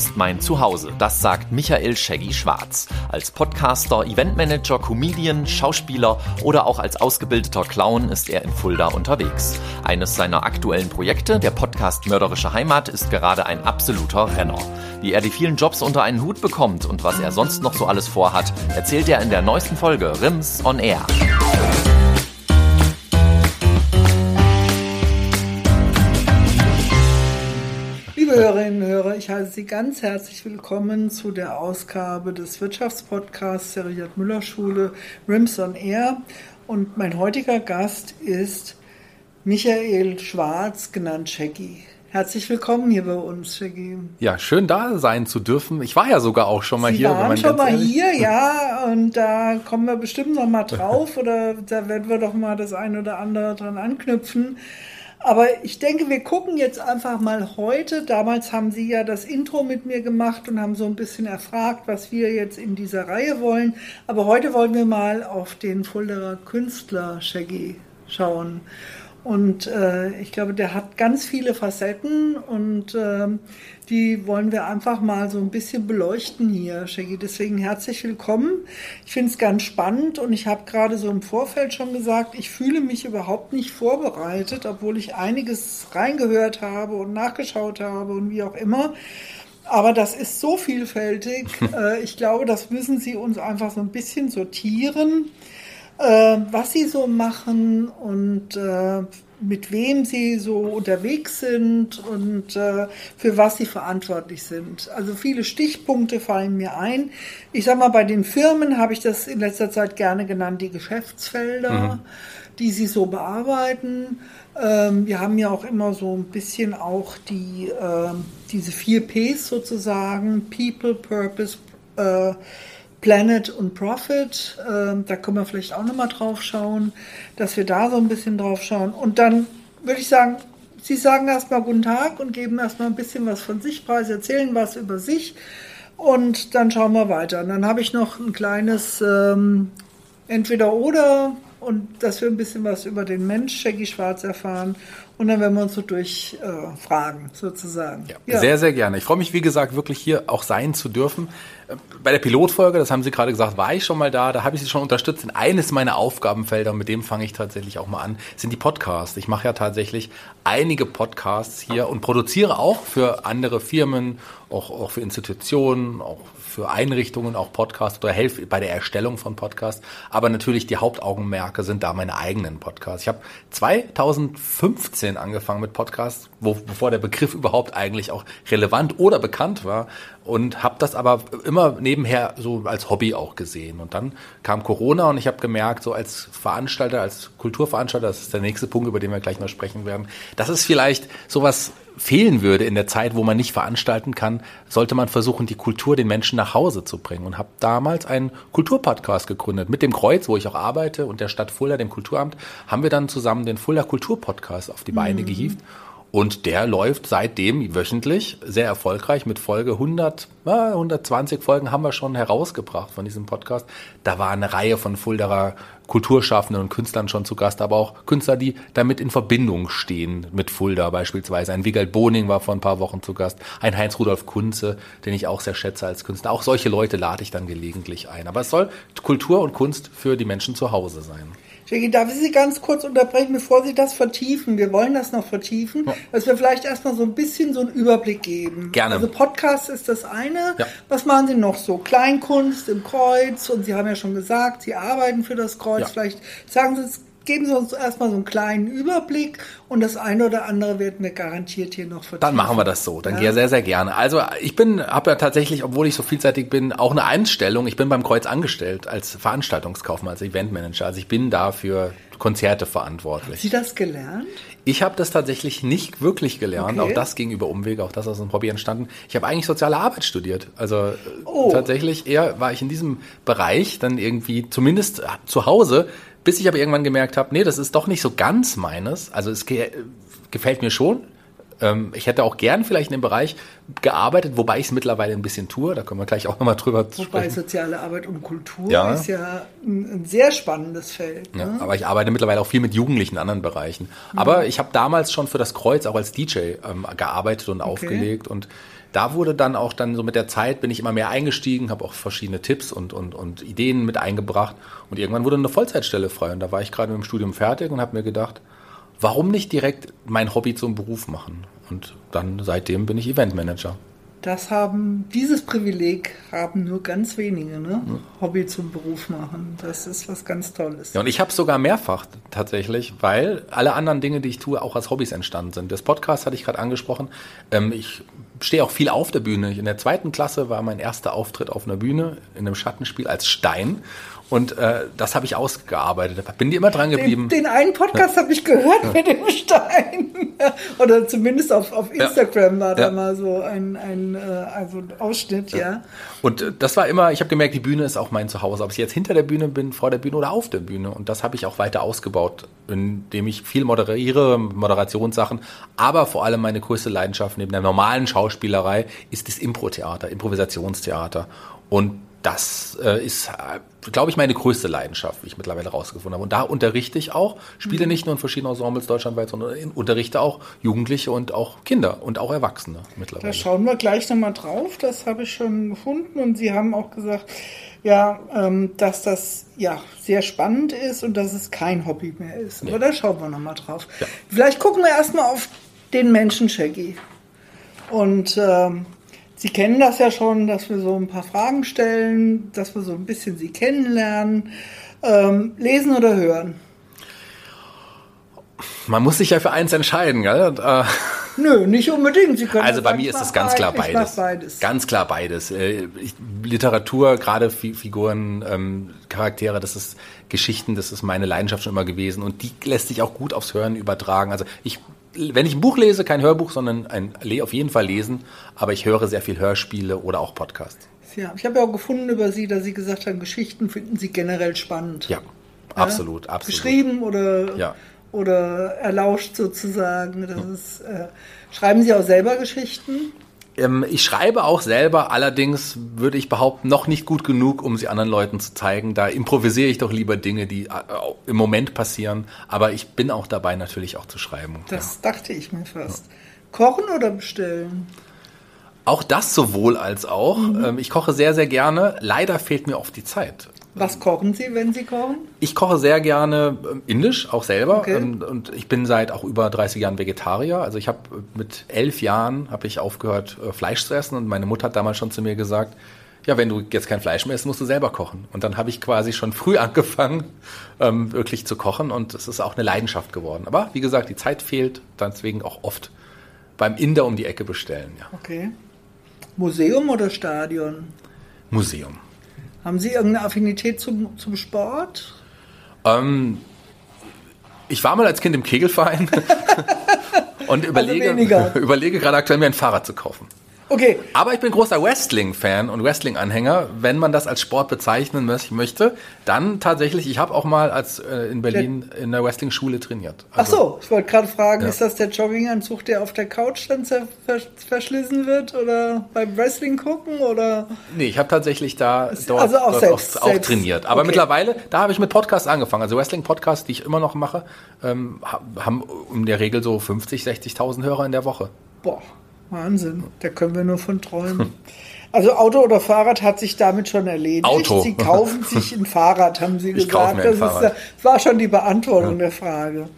Ist mein Zuhause, das sagt Michael Shaggy Schwarz. Als Podcaster, Eventmanager, Comedian, Schauspieler oder auch als ausgebildeter Clown ist er in Fulda unterwegs. Eines seiner aktuellen Projekte, der Podcast Mörderische Heimat, ist gerade ein absoluter Renner. Wie er die vielen Jobs unter einen Hut bekommt und was er sonst noch so alles vorhat, erzählt er in der neuesten Folge Rims on Air. Heiße Sie ganz herzlich willkommen zu der Ausgabe des Wirtschaftspodcasts der Richard Müller Schule Rims on Air. Und mein heutiger Gast ist Michael Schwarz, genannt Shaggy. Herzlich willkommen hier bei uns, Shaggy. Ja, schön da sein zu dürfen. Ich war ja sogar auch schon mal Sie hier. waren wenn man schon mal hier, ja, und da kommen wir bestimmt noch mal drauf oder da werden wir doch mal das ein oder andere dran anknüpfen. Aber ich denke, wir gucken jetzt einfach mal heute. Damals haben Sie ja das Intro mit mir gemacht und haben so ein bisschen erfragt, was wir jetzt in dieser Reihe wollen. Aber heute wollen wir mal auf den Fulderer Künstler Shaggy schauen. Und äh, ich glaube, der hat ganz viele Facetten und ähm, die wollen wir einfach mal so ein bisschen beleuchten hier, Shaggy. Deswegen herzlich willkommen. Ich finde es ganz spannend und ich habe gerade so im Vorfeld schon gesagt, ich fühle mich überhaupt nicht vorbereitet, obwohl ich einiges reingehört habe und nachgeschaut habe und wie auch immer. Aber das ist so vielfältig. äh, ich glaube, das müssen Sie uns einfach so ein bisschen sortieren äh, was sie so machen und äh, mit wem sie so unterwegs sind und äh, für was sie verantwortlich sind. Also viele Stichpunkte fallen mir ein. Ich sag mal, bei den Firmen habe ich das in letzter Zeit gerne genannt, die Geschäftsfelder, die sie so bearbeiten. Ähm, wir haben ja auch immer so ein bisschen auch die, ähm, diese vier Ps sozusagen, People, Purpose, äh, Planet und Profit. Ähm, da können wir vielleicht auch nochmal drauf schauen, dass wir da so ein bisschen drauf schauen. Und dann würde ich sagen, Sie sagen erstmal guten Tag und geben erstmal ein bisschen was von sich preis, erzählen was über sich und dann schauen wir weiter. Und dann habe ich noch ein kleines ähm, Entweder-Oder und dass wir ein bisschen was über den Mensch Shaggy Schwarz erfahren und dann werden wir uns so durchfragen, äh, sozusagen. Ja, Sehr, sehr gerne. Ich freue mich, wie gesagt, wirklich hier auch sein zu dürfen. Äh, Bei der Pilotfolge, das haben Sie gerade gesagt, war ich schon mal da. Da habe ich Sie schon unterstützt. In eines meiner Aufgabenfelder, mit dem fange ich tatsächlich auch mal an, sind die Podcasts. Ich mache ja tatsächlich einige Podcasts hier und produziere auch für andere Firmen, auch, auch für Institutionen, auch für Einrichtungen, auch Podcasts oder helfe bei der Erstellung von Podcasts. Aber natürlich die Hauptaugenmerke sind da meine eigenen Podcasts. Ich habe 2015 angefangen mit Podcasts, wo, bevor der Begriff überhaupt eigentlich auch relevant oder bekannt war und habe das aber immer nebenher so als Hobby auch gesehen. Und dann kam Corona und ich habe gemerkt, so als Veranstalter, als Kulturveranstalter, das ist der nächste Punkt, über den wir gleich noch sprechen werden, dass es vielleicht sowas fehlen würde in der Zeit, wo man nicht veranstalten kann, sollte man versuchen, die Kultur den Menschen nach Hause zu bringen. Und habe damals einen Kulturpodcast gegründet. Mit dem Kreuz, wo ich auch arbeite, und der Stadt Fulda, dem Kulturamt, haben wir dann zusammen den Fulda Kulturpodcast auf die Beine gehievt. Und der läuft seitdem wöchentlich sehr erfolgreich mit Folge 100, ah, 120 Folgen haben wir schon herausgebracht von diesem Podcast. Da war eine Reihe von Fulderer Kulturschaffenden und Künstlern schon zu Gast, aber auch Künstler, die damit in Verbindung stehen mit Fulda beispielsweise. Ein Wigald Boning war vor ein paar Wochen zu Gast, ein Heinz-Rudolf Kunze, den ich auch sehr schätze als Künstler. Auch solche Leute lade ich dann gelegentlich ein. Aber es soll Kultur und Kunst für die Menschen zu Hause sein. Jackie, darf ich Sie ganz kurz unterbrechen, bevor Sie das vertiefen? Wir wollen das noch vertiefen, dass wir vielleicht erstmal so ein bisschen so einen Überblick geben. Gerne. Also Podcast ist das eine. Ja. Was machen Sie noch so? Kleinkunst im Kreuz und Sie haben ja schon gesagt, Sie arbeiten für das Kreuz. Ja. Vielleicht sagen Sie es, geben Sie uns erstmal so einen kleinen Überblick und das eine oder andere werden wir garantiert hier noch vertiefen. Dann machen wir das so. Dann gehe ich sehr, sehr gerne. Also ich bin, habe ja tatsächlich, obwohl ich so vielseitig bin, auch eine Einstellung. Ich bin beim Kreuz angestellt als Veranstaltungskaufmann, als Eventmanager. Also ich bin da für Konzerte verantwortlich. Sie das gelernt? Ich habe das tatsächlich nicht wirklich gelernt. Okay. Auch das ging über Umwege, auch das aus einem Hobby entstanden. Ich habe eigentlich soziale Arbeit studiert. Also Oh. tatsächlich eher war ich in diesem Bereich dann irgendwie zumindest zu Hause, bis ich aber irgendwann gemerkt habe, nee, das ist doch nicht so ganz meines. Also es ge gefällt mir schon, Ähm, ich hätte auch gern vielleicht in dem Bereich gearbeitet, wobei ich es mittlerweile ein bisschen tue. Da können wir gleich auch nochmal drüber Wobei sprechen. soziale Arbeit und Kultur Ja. ist ja ein, ein sehr spannendes Feld. Ja, Ne? aber ich arbeite mittlerweile auch viel mit Jugendlichen in anderen Bereichen. Aber ich habe damals schon für das Kreuz auch als DJ ähm, gearbeitet und aufgelegt und da wurde dann auch dann so mit der Zeit bin ich immer mehr eingestiegen, habe auch verschiedene Tipps und, und, und Ideen mit eingebracht und irgendwann wurde eine Vollzeitstelle frei und da war ich gerade mit dem Studium fertig und habe mir gedacht, warum nicht direkt mein Hobby zum Beruf machen? Und dann seitdem bin ich Eventmanager. Das haben, dieses Privileg haben nur ganz wenige, ne? Hobby zum Beruf machen. Das ist was ganz Tolles. Ja, und ich habe sogar mehrfach tatsächlich, weil alle anderen Dinge, die ich tue, auch als Hobbys entstanden sind. Das Podcast hatte ich gerade angesprochen. Ähm, ich stehe auch viel auf der Bühne. In der zweiten Klasse war mein erster Auftritt auf einer Bühne in einem Schattenspiel als Stein. Und äh, das habe ich ausgearbeitet. Bin ich immer dran geblieben. Den, den einen Podcast habe ich gehört mit dem Stein. Oder zumindest auf, auf Instagram war da Ja. mal so ein, ein, äh, also ein Ausschnitt, ja. Und äh, das war immer, ich habe gemerkt, die Bühne ist auch mein Zuhause. Ob ich jetzt hinter der Bühne bin, vor der Bühne oder auf der Bühne. Und das habe ich auch weiter ausgebaut, indem ich viel moderiere, Moderationssachen. Aber vor allem meine größte Leidenschaft neben der normalen Schauspielerei ist das Impro-Theater, Improvisationstheater. Und das äh, ist, glaube ich, meine größte Leidenschaft, wie ich mittlerweile rausgefunden habe. Und da unterrichte ich auch, spiele nicht nur in verschiedenen Ensembles deutschlandweit, sondern unterrichte auch Jugendliche und auch Kinder und auch Erwachsene Da mittlerweile. schauen wir gleich nochmal drauf. Das habe ich schon gefunden. Und Sie haben auch gesagt, ja, ähm, dass das ja sehr spannend ist und dass es kein Hobby mehr ist. Aber da schauen wir nochmal drauf. Vielleicht gucken wir erstmal auf den Menschen Shaggy. Und ähm, Sie kennen das ja schon, dass wir so ein paar Fragen stellen, dass wir so ein bisschen Sie kennenlernen. Ähm, lesen oder hören? Man muss sich ja für eins entscheiden, gell? Und, äh, Nö, nicht unbedingt. Sie können Also bei mir ist es ganz klar beides. beides. Ganz klar beides. Äh, Ich, Literatur, gerade Fi- Figuren, ähm, Charaktere, das ist Geschichten, das ist meine Leidenschaft schon immer gewesen und die lässt sich auch gut aufs Hören übertragen. Also ich, wenn ich ein Buch lese, kein Hörbuch, sondern ein auf jeden Fall lesen, aber ich höre sehr viel Hörspiele oder auch Podcasts. Ja, ich habe ja auch gefunden über Sie, dass Sie gesagt haben, Geschichten finden Sie generell spannend. Ja, absolut, absolut. Geschrieben oder, Ja. Oder erlauscht sozusagen. Das ist, äh, schreiben Sie auch selber Geschichten? Ähm, ich schreibe auch selber, allerdings würde ich behaupten, noch nicht gut genug, um sie anderen Leuten zu zeigen. Da improvisiere ich doch lieber Dinge, die äh, im Moment passieren. Aber ich bin auch dabei, natürlich auch zu schreiben. Das dachte ich mir fast. Kochen oder bestellen? Auch das sowohl als auch. Mhm. Ähm, ich koche sehr, sehr gerne. Leider fehlt mir oft die Zeit. Was kochen Sie, wenn Sie kochen? Ich koche sehr gerne ähm, indisch, auch selber. Okay. Und ich bin seit auch über 30 Jahren Vegetarier. Also ich habe äh, mit elf Jahren habe ich aufgehört, äh, Fleisch zu essen. Und meine Mutter hat damals schon zu mir gesagt, ja, wenn du jetzt kein Fleisch mehr isst, musst du selber kochen. Und dann habe ich quasi schon früh angefangen, ähm, wirklich zu kochen. Und es ist auch eine Leidenschaft geworden. Aber wie gesagt, die Zeit fehlt. Deswegen auch oft beim Inder um die Ecke bestellen. Ja. Okay. Museum oder Stadion? Museum. Haben Sie irgendeine Affinität zum, zum Sport? Ähm, ich war mal als Kind im Kegelverein und überlege, weniger. überlege gerade aktuell mir ein Fahrrad zu kaufen. Okay, Aber ich bin großer Wrestling-Fan und Wrestling-Anhänger. Wenn man das als Sport bezeichnen mö- möchte, dann tatsächlich, ich habe auch mal als äh, in Berlin in der Wrestling-Schule trainiert. ach Also, so, ich wollte gerade fragen, Ja. ist das der Jogginganzug, der auf der Couch dann vers verschlissen wird oder beim Wrestling gucken oder? Nee, ich habe tatsächlich da dort, also auch dort selbst- auch, auch selbst. trainiert. Aber Okay. mittlerweile, da habe ich mit Podcasts angefangen. Also Wrestling-Podcasts, die ich immer noch mache, ähm, ha- haben in der Regel so 50, 60.000 Hörer in der Woche. Boah, Wahnsinn, da können wir nur von träumen. Also Auto oder Fahrrad hat sich damit schon erledigt. Auto. Sie kaufen sich ein Fahrrad, haben Sie Ich gesagt. das, Fahrrad. Ist, das war schon die Beantwortung der Frage.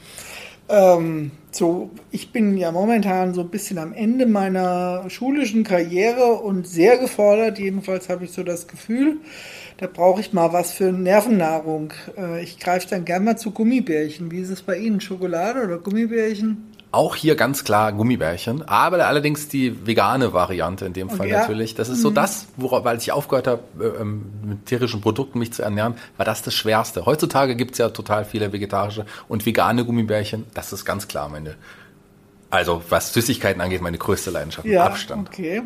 Ähm, so, ich bin ja momentan so ein bisschen am Ende meiner schulischen Karriere und sehr gefordert. Jedenfalls habe ich so das Gefühl, da brauche ich mal was für Nervennahrung. Äh, ich greife dann gerne mal zu Gummibärchen. Wie ist es bei Ihnen? Schokolade oder Gummibärchen? Auch hier ganz klar Gummibärchen, aber allerdings die vegane Variante in dem Fall ja. natürlich. Das ist so das, worauf, weil ich aufgehört habe, äh, ähm, mit tierischen Produkten mich zu ernähren, war das das Schwerste. Heutzutage gibt's ja total viele vegetarische und vegane Gummibärchen. Das ist ganz klar meine, also was Süßigkeiten angeht, meine größte Leidenschaft. Ja, Abstand. okay.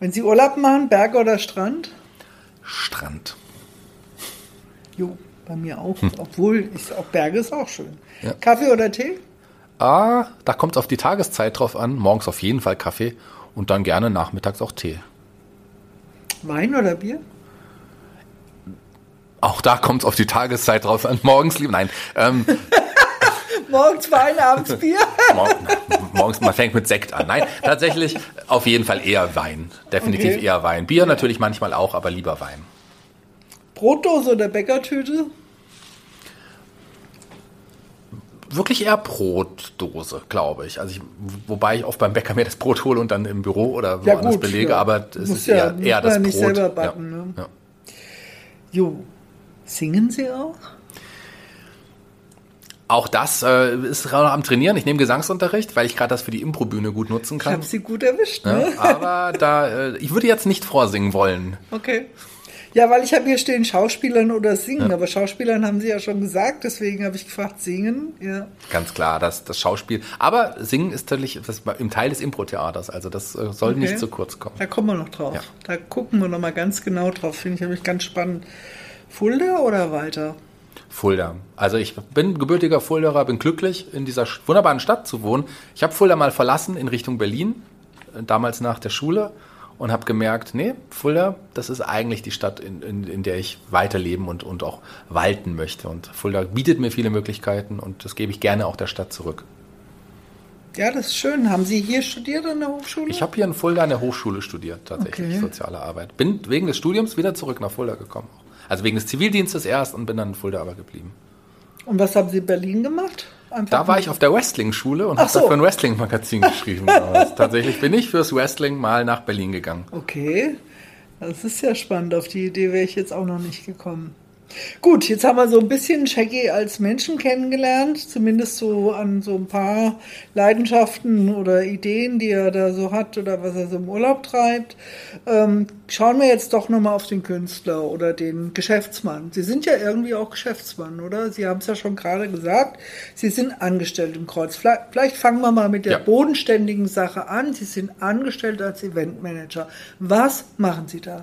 Wenn Sie Urlaub machen, Berg oder Strand? Strand. Jo, bei mir auch. Obwohl, ist, auch Berge ist auch schön. Ja. Kaffee oder Tee? Ah, da kommt es auf die Tageszeit drauf an. Morgens auf jeden Fall Kaffee und dann gerne nachmittags auch Tee. Wein oder Bier? Auch da kommt es auf die Tageszeit drauf an. Morgens lieber, nein. Ähm, Morgens Wein, abends Bier. morgens, man fängt mit Sekt an. Nein, tatsächlich auf jeden Fall eher Wein. Definitiv Okay. eher Wein. Bier natürlich manchmal auch, aber lieber Wein. Brotdose oder Bäckertüte? Wirklich eher Brotdose, glaube ich. Also ich, wobei ich oft beim Bäcker mir das Brot hole und dann im Büro oder Ja, woanders gut, belege, ja. aber es ist ja- eher, eher das ja nicht Brot. selber backen, ja. ne? Ja. Jo. Singen Sie auch? Auch das äh, ist gerade noch am Trainieren. Ich nehme Gesangsunterricht, weil ich gerade das für die Improbühne gut nutzen Ich kann. habe Sie gut erwischt, Ja, ne? aber da, äh, ich würde jetzt nicht vorsingen wollen. Okay. Ja, weil ich habe hier stehen Schauspielern oder Singen, aber Schauspielern haben Sie ja schon gesagt, deswegen habe ich gefragt Singen. Ja. Ganz klar, das, das Schauspiel. Aber Singen ist natürlich das, im Teil des Impro-Theaters, also das äh, soll Okay. nicht zu kurz kommen. Da kommen wir noch drauf. Ja. Da gucken wir noch mal ganz genau drauf. Finde ich nämlich ganz spannend. Fulda oder weiter? Fulda. Also ich bin gebürtiger Fulderer, bin glücklich, in dieser wunderbaren Stadt zu wohnen. Ich habe Fulda mal verlassen in Richtung Berlin, äh, damals nach der Schule, und habe gemerkt, nee, Fulda, das ist eigentlich die Stadt, in, in, in der ich weiterleben und, und auch walten möchte. Und Fulda bietet mir viele Möglichkeiten und das gebe ich gerne auch der Stadt zurück. Ja, das ist schön. Haben Sie hier studiert an der Hochschule? Ich habe hier in Fulda an der Hochschule studiert, tatsächlich, Okay. soziale Arbeit. Bin wegen des Studiums wieder zurück nach Fulda gekommen. Also wegen des Zivildienstes erst und bin dann in Fulda aber geblieben. Und was haben Sie in Berlin gemacht? Da war ich auf der Wrestling-Schule und habe so. dafür ein Wrestling-Magazin geschrieben. Tatsächlich bin ich fürs Wrestling mal nach Berlin gegangen. Okay, das ist ja spannend. Auf die Idee wäre ich jetzt auch noch nicht gekommen. Gut, jetzt haben wir so ein bisschen Shaggy als Menschen kennengelernt, zumindest so an so ein paar Leidenschaften oder Ideen, die er da so hat oder was er so im Urlaub treibt. Ähm, schauen wir jetzt doch nochmal auf den Künstler oder den Geschäftsmann. Sie sind ja irgendwie auch Geschäftsmann, oder? Sie haben es ja schon gerade gesagt, Sie sind angestellt im Kreuz. Vielleicht, vielleicht fangen wir mal mit der Ja. bodenständigen Sache an. Sie sind angestellt als Eventmanager. Was machen Sie da?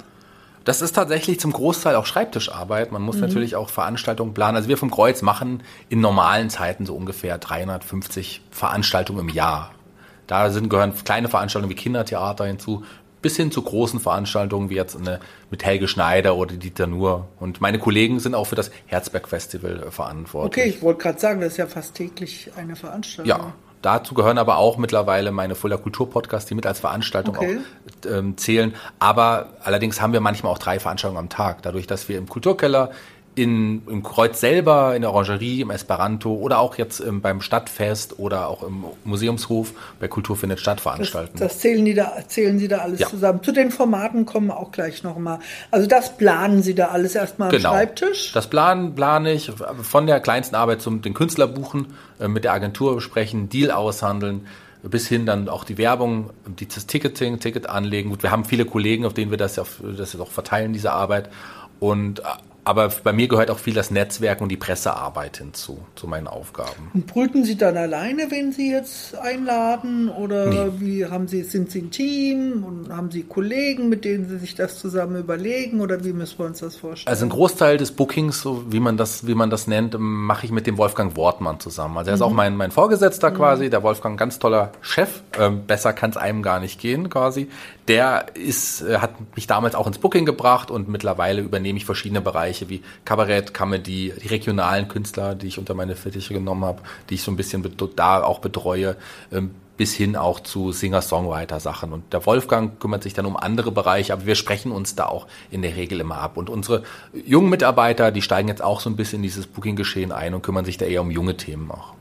Das ist tatsächlich zum Großteil auch Schreibtischarbeit. Man muss natürlich auch Veranstaltungen planen. Also wir vom Kreuz machen in normalen Zeiten so ungefähr 350 Veranstaltungen im Jahr. Da sind, gehören kleine Veranstaltungen wie Kindertheater hinzu, bis hin zu großen Veranstaltungen wie jetzt eine, mit Helge Schneider oder Dieter Nuhr. Und meine Kollegen sind auch für das Herzberg Festival äh, verantwortlich. Okay, ich wollte gerade sagen, das ist ja fast täglich eine Veranstaltung. Ja, dazu gehören aber auch mittlerweile meine Fulda Kultur Podcasts, die mit als Veranstaltung Okay. auch ähm, zählen. Aber allerdings haben wir manchmal auch drei Veranstaltungen am Tag, dadurch, dass wir im Kulturkeller in, im Kreuz selber, in der Orangerie, im Esperanto oder auch jetzt ähm, beim Stadtfest oder auch im Museumshof bei Kultur findet statt Das, veranstalten. das zählen, die da, zählen Sie da alles Ja. zusammen. Zu den Formaten kommen wir auch gleich nochmal. Also das planen Sie da alles erstmal am Genau. Schreibtisch. Das planen, plane ich von der kleinsten Arbeit zum den Künstler buchen, äh, mit der Agentur besprechen, Deal aushandeln, bis hin dann auch die Werbung, dieses Ticketing, Ticket anlegen. Gut, wir haben viele Kollegen, auf denen wir das ja das auch verteilen, diese Arbeit. Und äh, aber bei mir gehört auch viel das Netzwerk und die Pressearbeit hinzu, zu meinen Aufgaben. Und brüten Sie dann alleine, wenn Sie jetzt einladen? Oder Nee. wie haben Sie, sind Sie ein Team und haben Sie Kollegen, mit denen Sie sich das zusammen überlegen? Oder wie müssen wir uns das vorstellen? Also ein Großteil des Bookings, so wie man das, wie man das nennt, mache ich mit dem Wolfgang Wortmann zusammen. Also er ist auch mein, mein Vorgesetzter quasi, der Wolfgang, ganz toller Chef. Ähm, besser kann es einem gar nicht gehen quasi. Der ist, äh, hat mich damals auch ins Booking gebracht und mittlerweile übernehme ich verschiedene Bereiche wie Kabarett, Comedy, die regionalen Künstler, die ich unter meine Fittiche genommen habe, die ich so ein bisschen da auch betreue. Ähm, bis hin auch zu Singer-Songwriter-Sachen. Und der Wolfgang kümmert sich dann um andere Bereiche, aber wir sprechen uns da auch in der Regel immer ab. Und unsere jungen Mitarbeiter, die steigen jetzt auch so ein bisschen in dieses Booking-Geschehen ein und kümmern sich da eher um junge Themen auch.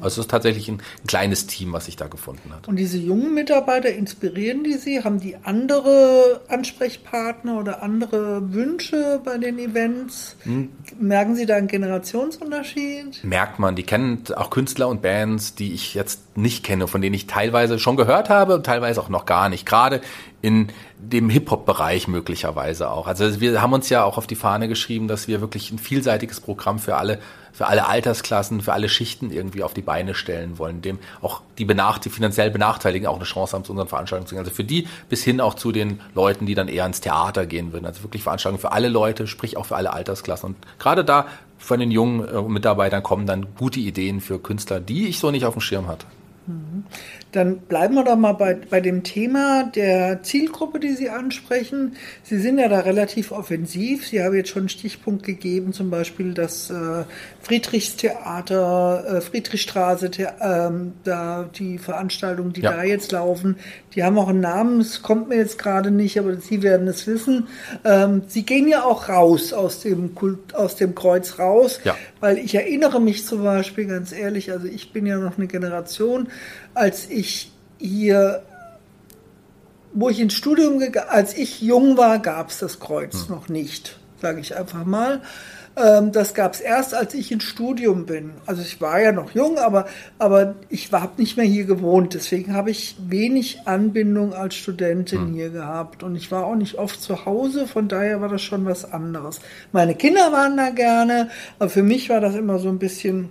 Also es ist tatsächlich ein, ein kleines Team, was sich da gefunden hat. Und diese jungen Mitarbeiter, inspirieren die Sie? Haben die andere Ansprechpartner oder andere Wünsche bei den Events? Hm. Merken Sie da einen Generationsunterschied? merkt man, die kennen auch Künstler und Bands, die ich jetzt nicht kenne, von denen ich teilweise schon gehört habe und teilweise auch noch gar nicht. Gerade in dem Hip-Hop-Bereich möglicherweise auch. Also wir haben uns ja auch auf die Fahne geschrieben, dass wir wirklich ein vielseitiges Programm für alle, für alle Altersklassen, für alle Schichten irgendwie auf die Beine stellen wollen, dem auch die, benacht, die finanziell Benachteiligten auch eine Chance haben, zu unseren Veranstaltungen zu gehen. Also für die bis hin auch zu den Leuten, die dann eher ins Theater gehen würden. Also wirklich Veranstaltungen für alle Leute, sprich auch für alle Altersklassen. Und gerade da von den jungen äh, Mitarbeitern kommen dann gute Ideen für Künstler, die ich so nicht auf dem Schirm hatte. Mhm. Dann bleiben wir doch mal bei, bei dem Thema der Zielgruppe, die Sie ansprechen. Sie sind ja da relativ offensiv. Sie haben jetzt schon einen Stichpunkt gegeben, zum Beispiel das äh, Friedrichstheater, äh, Friedrichstraße, ähm, da die Veranstaltungen, die ja. da jetzt laufen, die haben auch einen Namen. Es kommt mir jetzt gerade nicht, aber Sie werden es wissen. Ähm, Sie gehen ja auch raus aus dem Kult, aus dem Kreuz raus, ja. Weil ich erinnere mich zum Beispiel ganz ehrlich, also ich bin ja noch eine Generation, als ich hier, wo ich ins Studium gegangen, als ich jung war, gab es das Kreuz hm. noch nicht, sage ich einfach mal. Ähm, das gab es erst, als ich ins Studium bin. Also ich war ja noch jung, aber, aber ich habe nicht mehr hier gewohnt. Deswegen habe ich wenig Anbindung als Studentin hm. hier gehabt. Und ich war auch nicht oft zu Hause, von daher war das schon was anderes. Meine Kinder waren da gerne, aber für mich war das immer so ein bisschen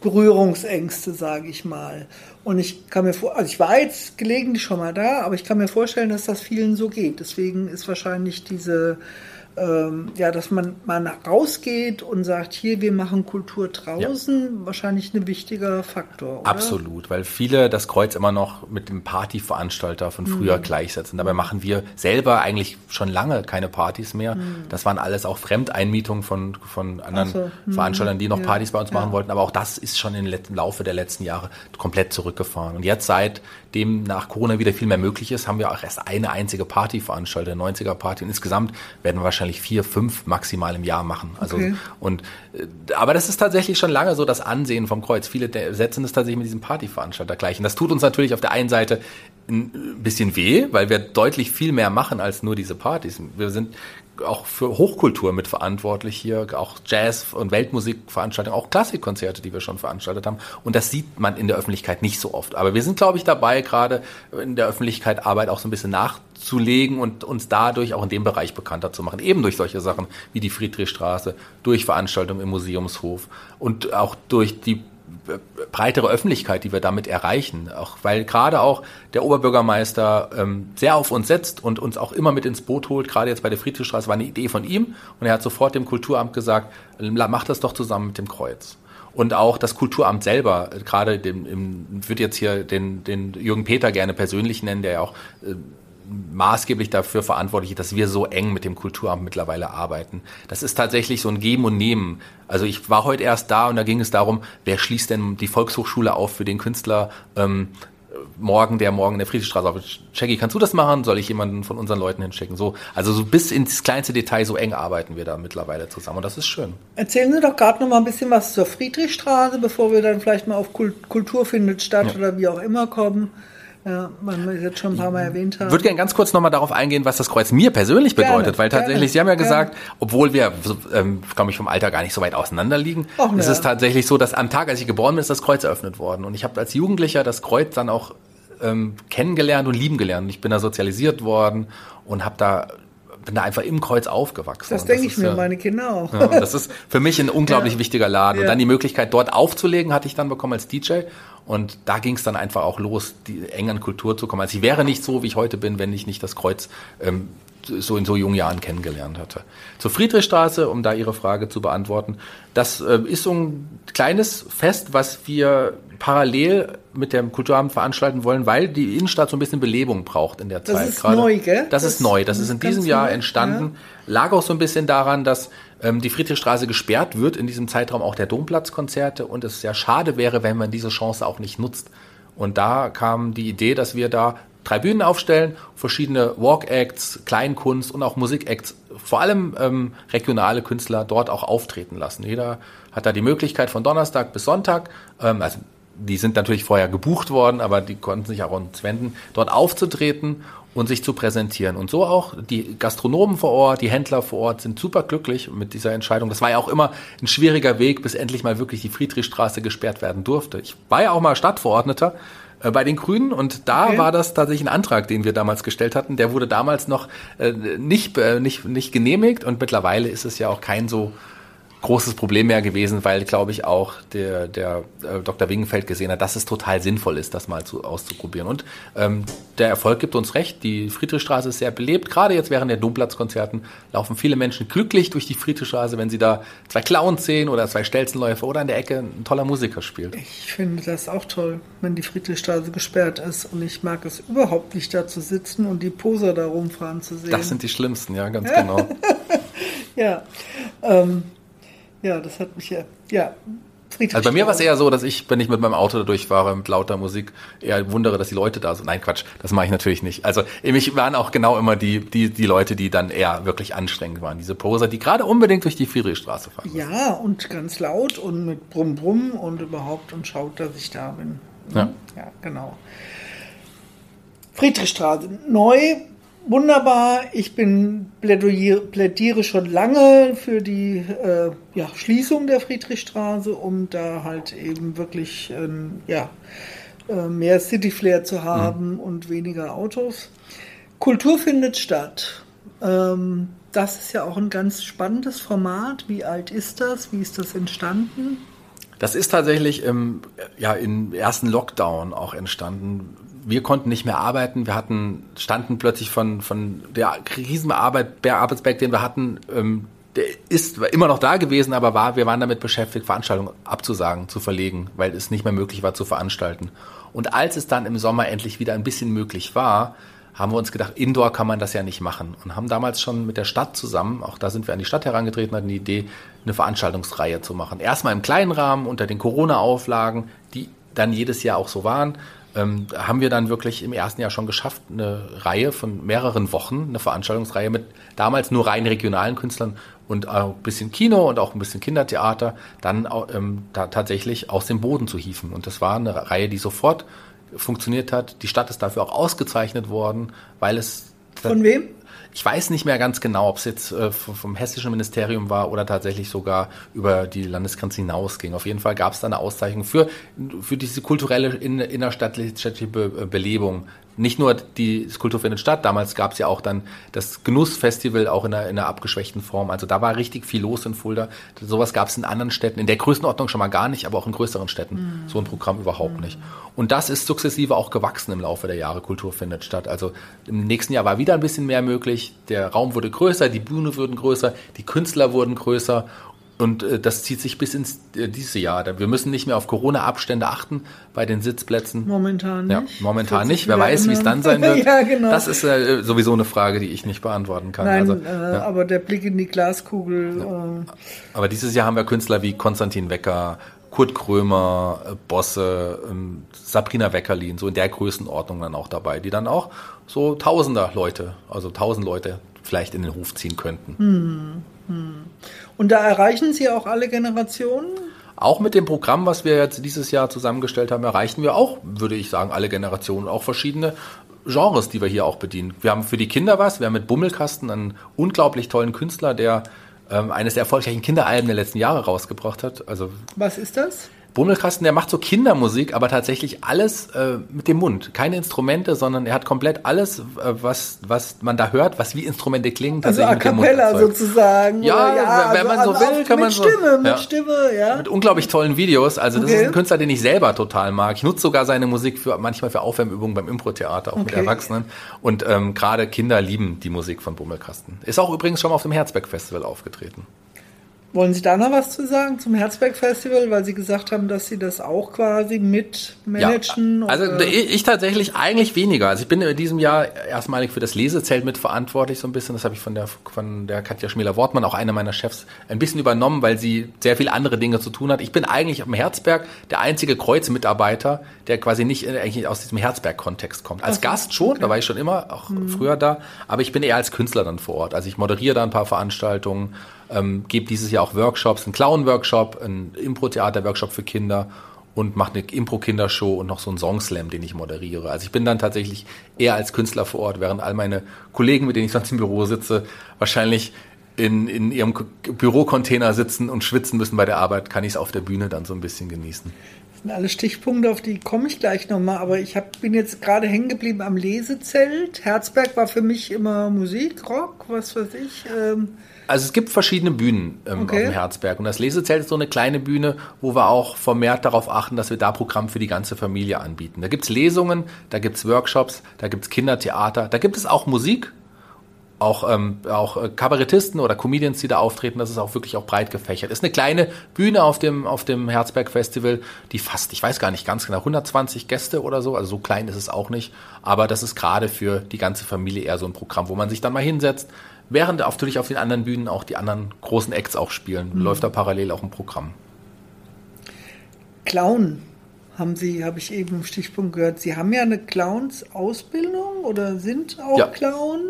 Berührungsängste, sage ich mal. Und ich kann mir vor, also ich war jetzt gelegentlich schon mal da, aber ich kann mir vorstellen, dass das vielen so geht. Deswegen ist wahrscheinlich diese ähm, ja, dass man mal rausgeht und sagt, hier, wir machen Kultur draußen, ja. wahrscheinlich ein wichtiger Faktor. Oder? Absolut, weil viele das Kreuz immer noch mit dem Partyveranstalter von früher mhm. gleichsetzen. Dabei machen wir selber eigentlich schon lange keine Partys mehr. Mhm. Das waren alles auch Fremdeinmietungen von, von anderen so. mhm. Veranstaltern, die noch ja. Partys bei uns machen wollten. Aber auch das ist schon im Laufe der letzten Jahre komplett zurückgefahren. Und jetzt, seitdem nach Corona wieder viel mehr möglich ist, haben wir auch erst eine einzige Party veranstaltet, 90er Party. Und insgesamt werden wir wahrscheinlich vier, fünf maximal im Jahr machen. Also okay. und äh, aber das ist tatsächlich schon lange so das Ansehen vom Kreuz. Viele setzen es tatsächlich mit diesem Partyveranstalter gleich. Und das tut uns natürlich auf der einen Seite ein bisschen weh, weil wir deutlich viel mehr machen als nur diese Partys. Wir sind auch für Hochkultur mitverantwortlich hier, auch Jazz- und Weltmusikveranstaltungen, auch Klassikkonzerte, die wir schon veranstaltet haben. Und das sieht man in der Öffentlichkeit nicht so oft. Aber wir sind, glaube ich, dabei, gerade in der Öffentlichkeit Arbeit auch so ein bisschen nachzulegen und uns dadurch auch in dem Bereich bekannter zu machen. Eben durch solche Sachen wie die Friedrichstraße, durch Veranstaltungen im Museumshof und auch durch die breitere Öffentlichkeit, die wir damit erreichen. Auch weil gerade auch der Oberbürgermeister ähm, sehr auf uns setzt und uns auch immer mit ins Boot holt. Gerade jetzt bei der Friedrichstraße war eine Idee von ihm und er hat sofort dem Kulturamt gesagt, mach das doch zusammen mit dem Kreuz. Und auch das Kulturamt selber, gerade dem, im, würde jetzt hier den, den Jürgen Peter gerne persönlich nennen, der ja auch äh, maßgeblich dafür verantwortlich, dass wir so eng mit dem Kulturamt mittlerweile arbeiten. Das ist tatsächlich so ein Geben und Nehmen. Also ich war heute erst da und da ging es darum, wer schließt denn die Volkshochschule auf für den Künstler ähm, morgen, der morgen in der Friedrichstraße auf. Shaggy, kannst du das machen? Soll ich jemanden von unseren Leuten hinschicken? So, also so bis ins kleinste Detail, so eng arbeiten wir da mittlerweile zusammen und das ist schön. Erzählen Sie doch gerade noch mal ein bisschen was zur Friedrichstraße, bevor wir dann vielleicht mal auf Kultur findet statt ja. oder wie auch immer kommen. Ja, man jetzt schon ein paar Mal erwähnt haben. Ich würde gerne ganz kurz nochmal darauf eingehen, was das Kreuz mir persönlich bedeutet, gerne, weil tatsächlich, gerne, Sie haben ja gesagt, gerne. obwohl wir, ähm, glaube ich, vom Alter gar nicht so weit auseinander liegen, Och, ist es tatsächlich so, dass am Tag, als ich geboren bin, ist das Kreuz eröffnet worden. Und ich habe als Jugendlicher das Kreuz dann auch ähm, kennengelernt und lieben gelernt. Ich bin da sozialisiert worden und habe da bin da einfach im Kreuz aufgewachsen. Das denke ich mir, ja, meine Kinder auch. Ja, das ist für mich ein unglaublich wichtiger Laden. Und dann die Möglichkeit, dort aufzulegen, hatte ich dann bekommen als DJ. Und da ging es dann einfach auch los, die eng an Kultur zu kommen. Also ich wäre nicht so, wie ich heute bin, wenn ich nicht das Kreuz ähm, so in so jungen Jahren kennengelernt hatte. Zur Friedrichstraße, um da Ihre Frage zu beantworten. Das äh, ist so ein kleines Fest, was wir parallel mit dem Kulturamt veranstalten wollen, weil die Innenstadt so ein bisschen Belebung braucht in der Zeit. Das ist Gerade. neu, gell? Das, das, ist neu. Das ist in diesem Jahr neu. entstanden. Ja. Lag auch so ein bisschen daran, dass ähm, die Friedrichstraße gesperrt wird, in diesem Zeitraum auch der Domplatzkonzerte und es sehr schade wäre, wenn man diese Chance auch nicht nutzt. Und da kam die Idee, dass wir da drei Bühnen aufstellen, verschiedene Walk-Acts, Kleinkunst und auch Musik-Acts, vor allem ähm, regionale Künstler dort auch auftreten lassen. Jeder hat da die Möglichkeit von Donnerstag bis Sonntag, ähm, also die sind natürlich vorher gebucht worden, aber die konnten sich auch uns wenden, dort aufzutreten und sich zu präsentieren. Und so auch die Gastronomen vor Ort, die Händler vor Ort sind super glücklich mit dieser Entscheidung. Das war ja auch immer ein schwieriger Weg, bis endlich mal wirklich die Friedrichstraße gesperrt werden durfte. Ich war ja auch mal Stadtverordneter äh, bei den Grünen und da okay. war das tatsächlich ein Antrag, den wir damals gestellt hatten. Der wurde damals noch äh, nicht, äh, nicht, nicht genehmigt und mittlerweile ist es ja auch kein so großes Problem mehr gewesen, weil, glaube ich, auch der, der äh, Dr. Wingenfeld gesehen hat, dass es total sinnvoll ist, das mal zu, auszuprobieren. Und ähm, der Erfolg gibt uns recht. Die Friedrichstraße ist sehr belebt. Gerade jetzt während der Domplatzkonzerten laufen viele Menschen glücklich durch die Friedrichstraße, wenn sie da zwei Clowns sehen oder zwei Stelzenläufer oder an der Ecke ein toller Musiker spielt. Ich finde das auch toll, wenn die Friedrichstraße gesperrt ist. Und ich mag es überhaupt nicht, da zu sitzen und die Poser da rumfahren zu sehen. Das sind die schlimmsten, ja, ganz genau. ja. Ähm, ja, das hat mich ja. Ja. Also bei mir war es eher so, dass ich, wenn ich mit meinem Auto da durchfahre mit lauter Musik, eher wundere, dass die Leute da sind. Nein, Quatsch, das mache ich natürlich nicht. Also mich waren auch genau immer die, die, die Leute, die dann eher wirklich anstrengend waren. Diese Poser, die gerade unbedingt durch die Friedrichstraße fahren. Ja, und ganz laut und mit Brumm Brumm und überhaupt und schaut, dass ich da bin. Ja, ja genau. Friedrichstraße, neu wunderbar. Ich bin plädiere, plädiere schon lange für die äh, ja, Schließung der Friedrichstraße, um da halt eben wirklich ähm, ja, äh, mehr City Flair zu haben mhm. und weniger Autos. Kultur findet statt. Ähm, das ist ja auch ein ganz spannendes Format. Wie alt ist das? Wie ist das entstanden? Das ist tatsächlich im, ja, im ersten Lockdown auch entstanden wir konnten nicht mehr arbeiten. Wir hatten, standen plötzlich von, von der Krisenarbeit, der Arbeitsberg, den wir hatten, ähm, der ist immer noch da gewesen, aber war, wir waren damit beschäftigt, Veranstaltungen abzusagen, zu verlegen, weil es nicht mehr möglich war zu veranstalten. Und als es dann im Sommer endlich wieder ein bisschen möglich war, haben wir uns gedacht, Indoor kann man das ja nicht machen. Und haben damals schon mit der Stadt zusammen, auch da sind wir an die Stadt herangetreten, hatten die Idee, eine Veranstaltungsreihe zu machen. Erstmal im kleinen Rahmen unter den Corona-Auflagen, die dann jedes Jahr auch so waren ähm, haben wir dann wirklich im ersten Jahr schon geschafft, eine Reihe von mehreren Wochen, eine Veranstaltungsreihe mit damals nur rein regionalen Künstlern und auch ein bisschen Kino und auch ein bisschen Kindertheater, dann ähm, da tatsächlich aus dem Boden zu hieven. Und das war eine Reihe, die sofort funktioniert hat. Die Stadt ist dafür auch ausgezeichnet worden, weil es... Von wem? Ich weiß nicht mehr ganz genau, ob es jetzt äh, vom hessischen Ministerium war oder tatsächlich sogar über die Landesgrenze hinausging. Auf jeden Fall gab es da eine Auszeichnung für, für diese kulturelle innerstadt-städtische Belebung nicht nur die Kultur findet statt, damals gab es ja auch dann das Genussfestival auch in einer, in einer abgeschwächten Form. Also da war richtig viel los in Fulda. Sowas gab es in anderen Städten, in der Größenordnung schon mal gar nicht, aber auch in größeren Städten. Mhm. So ein Programm überhaupt mhm. nicht. Und das ist sukzessive auch gewachsen im Laufe der Jahre. Kultur findet statt. Also im nächsten Jahr war wieder ein bisschen mehr möglich. Der Raum wurde größer, die Bühne wurden größer, die Künstler wurden größer und äh, das zieht sich bis ins äh, diese Jahr. Wir müssen nicht mehr auf Corona-Abstände achten bei den Sitzplätzen. Momentan nicht. Ja, momentan nicht. Wer weiß, wie es dann sein wird. ja, genau. Das ist äh, sowieso eine Frage, die ich nicht beantworten kann. Nein, also, äh, ja. aber der Blick in die Glaskugel. Ja. Äh, aber dieses Jahr haben wir Künstler wie Konstantin Wecker, Kurt Krömer, äh, Bosse, ähm, Sabrina Weckerlin, so in der Größenordnung dann auch dabei, die dann auch so Tausender Leute, also tausend Leute vielleicht in den Hof ziehen könnten. Hm. Und da erreichen Sie auch alle Generationen? Auch mit dem Programm, was wir jetzt dieses Jahr zusammengestellt haben, erreichen wir auch, würde ich sagen, alle Generationen, auch verschiedene Genres, die wir hier auch bedienen. Wir haben für die Kinder was, wir haben mit Bummelkasten einen unglaublich tollen Künstler, der ähm, eines der erfolgreichen Kinderalben der letzten Jahre rausgebracht hat. Also was ist das? Bummelkasten, der macht so Kindermusik, aber tatsächlich alles äh, mit dem Mund. Keine Instrumente, sondern er hat komplett alles, äh, was, was man da hört, was wie Instrumente klingen. Also a cappella sozusagen. Ja, ja, wenn, also man so will, kann man so. Mit Stimme, mit Stimme, ja. Mit unglaublich tollen Videos. Also das okay. ist ein Künstler, den ich selber total mag. Ich nutze sogar seine Musik für manchmal für Aufwärmübungen beim Impro-Theater, auch okay. mit Erwachsenen. Und ähm, gerade Kinder lieben die Musik von Bummelkasten. Ist auch übrigens schon mal auf dem Herzberg-Festival aufgetreten. Wollen Sie da noch was zu sagen zum Herzberg Festival, weil Sie gesagt haben, dass Sie das auch quasi mit managen? Ja, also ich, ich, tatsächlich eigentlich weniger. Also ich bin in diesem Jahr erstmalig für das Lesezelt mitverantwortlich so ein bisschen. Das habe ich von der von der Katja Schmäler-Wortmann, auch einer meiner Chefs, ein bisschen übernommen, weil sie sehr viele andere Dinge zu tun hat. Ich bin eigentlich am Herzberg der einzige Kreuzmitarbeiter, der quasi nicht eigentlich aus diesem Herzberg-Kontext kommt. Als okay. Gast schon, okay. da war ich schon immer, auch mhm. früher da, aber ich bin eher als Künstler dann vor Ort. Also ich moderiere da ein paar Veranstaltungen ähm, gebe dieses Jahr auch Workshops, einen Clown-Workshop, einen Impro-Theater-Workshop für Kinder und mache eine Impro-Kindershow und noch so einen Songslam, den ich moderiere. Also ich bin dann tatsächlich eher als Künstler vor Ort, während all meine Kollegen, mit denen ich sonst im Büro sitze, wahrscheinlich in, in ihrem Bürocontainer sitzen und schwitzen müssen bei der Arbeit, kann ich es auf der Bühne dann so ein bisschen genießen. Das sind alle Stichpunkte, auf die komme ich gleich nochmal. Aber ich hab, bin jetzt gerade hängen geblieben am Lesezelt. Herzberg war für mich immer Musik, Rock, was weiß ich. Ähm also es gibt verschiedene Bühnen ähm, okay. auf dem Herzberg. Und das Lesezelt ist so eine kleine Bühne, wo wir auch vermehrt darauf achten, dass wir da Programm für die ganze Familie anbieten. Da gibt es Lesungen, da gibt es Workshops, da gibt es Kindertheater, da gibt es auch Musik, auch, ähm, auch äh, Kabarettisten oder Comedians, die da auftreten, das ist auch wirklich auch breit gefächert. Ist eine kleine Bühne auf dem, auf dem Herzberg Festival, die fast, ich weiß gar nicht ganz genau, 120 Gäste oder so, also so klein ist es auch nicht, aber das ist gerade für die ganze Familie eher so ein Programm, wo man sich dann mal hinsetzt, während natürlich auf den anderen Bühnen auch die anderen großen Acts auch spielen, mhm. läuft da parallel auch ein Programm. Clown haben Sie, habe ich eben im Stichpunkt gehört, Sie haben ja eine Clowns-Ausbildung oder sind auch ja. Clown?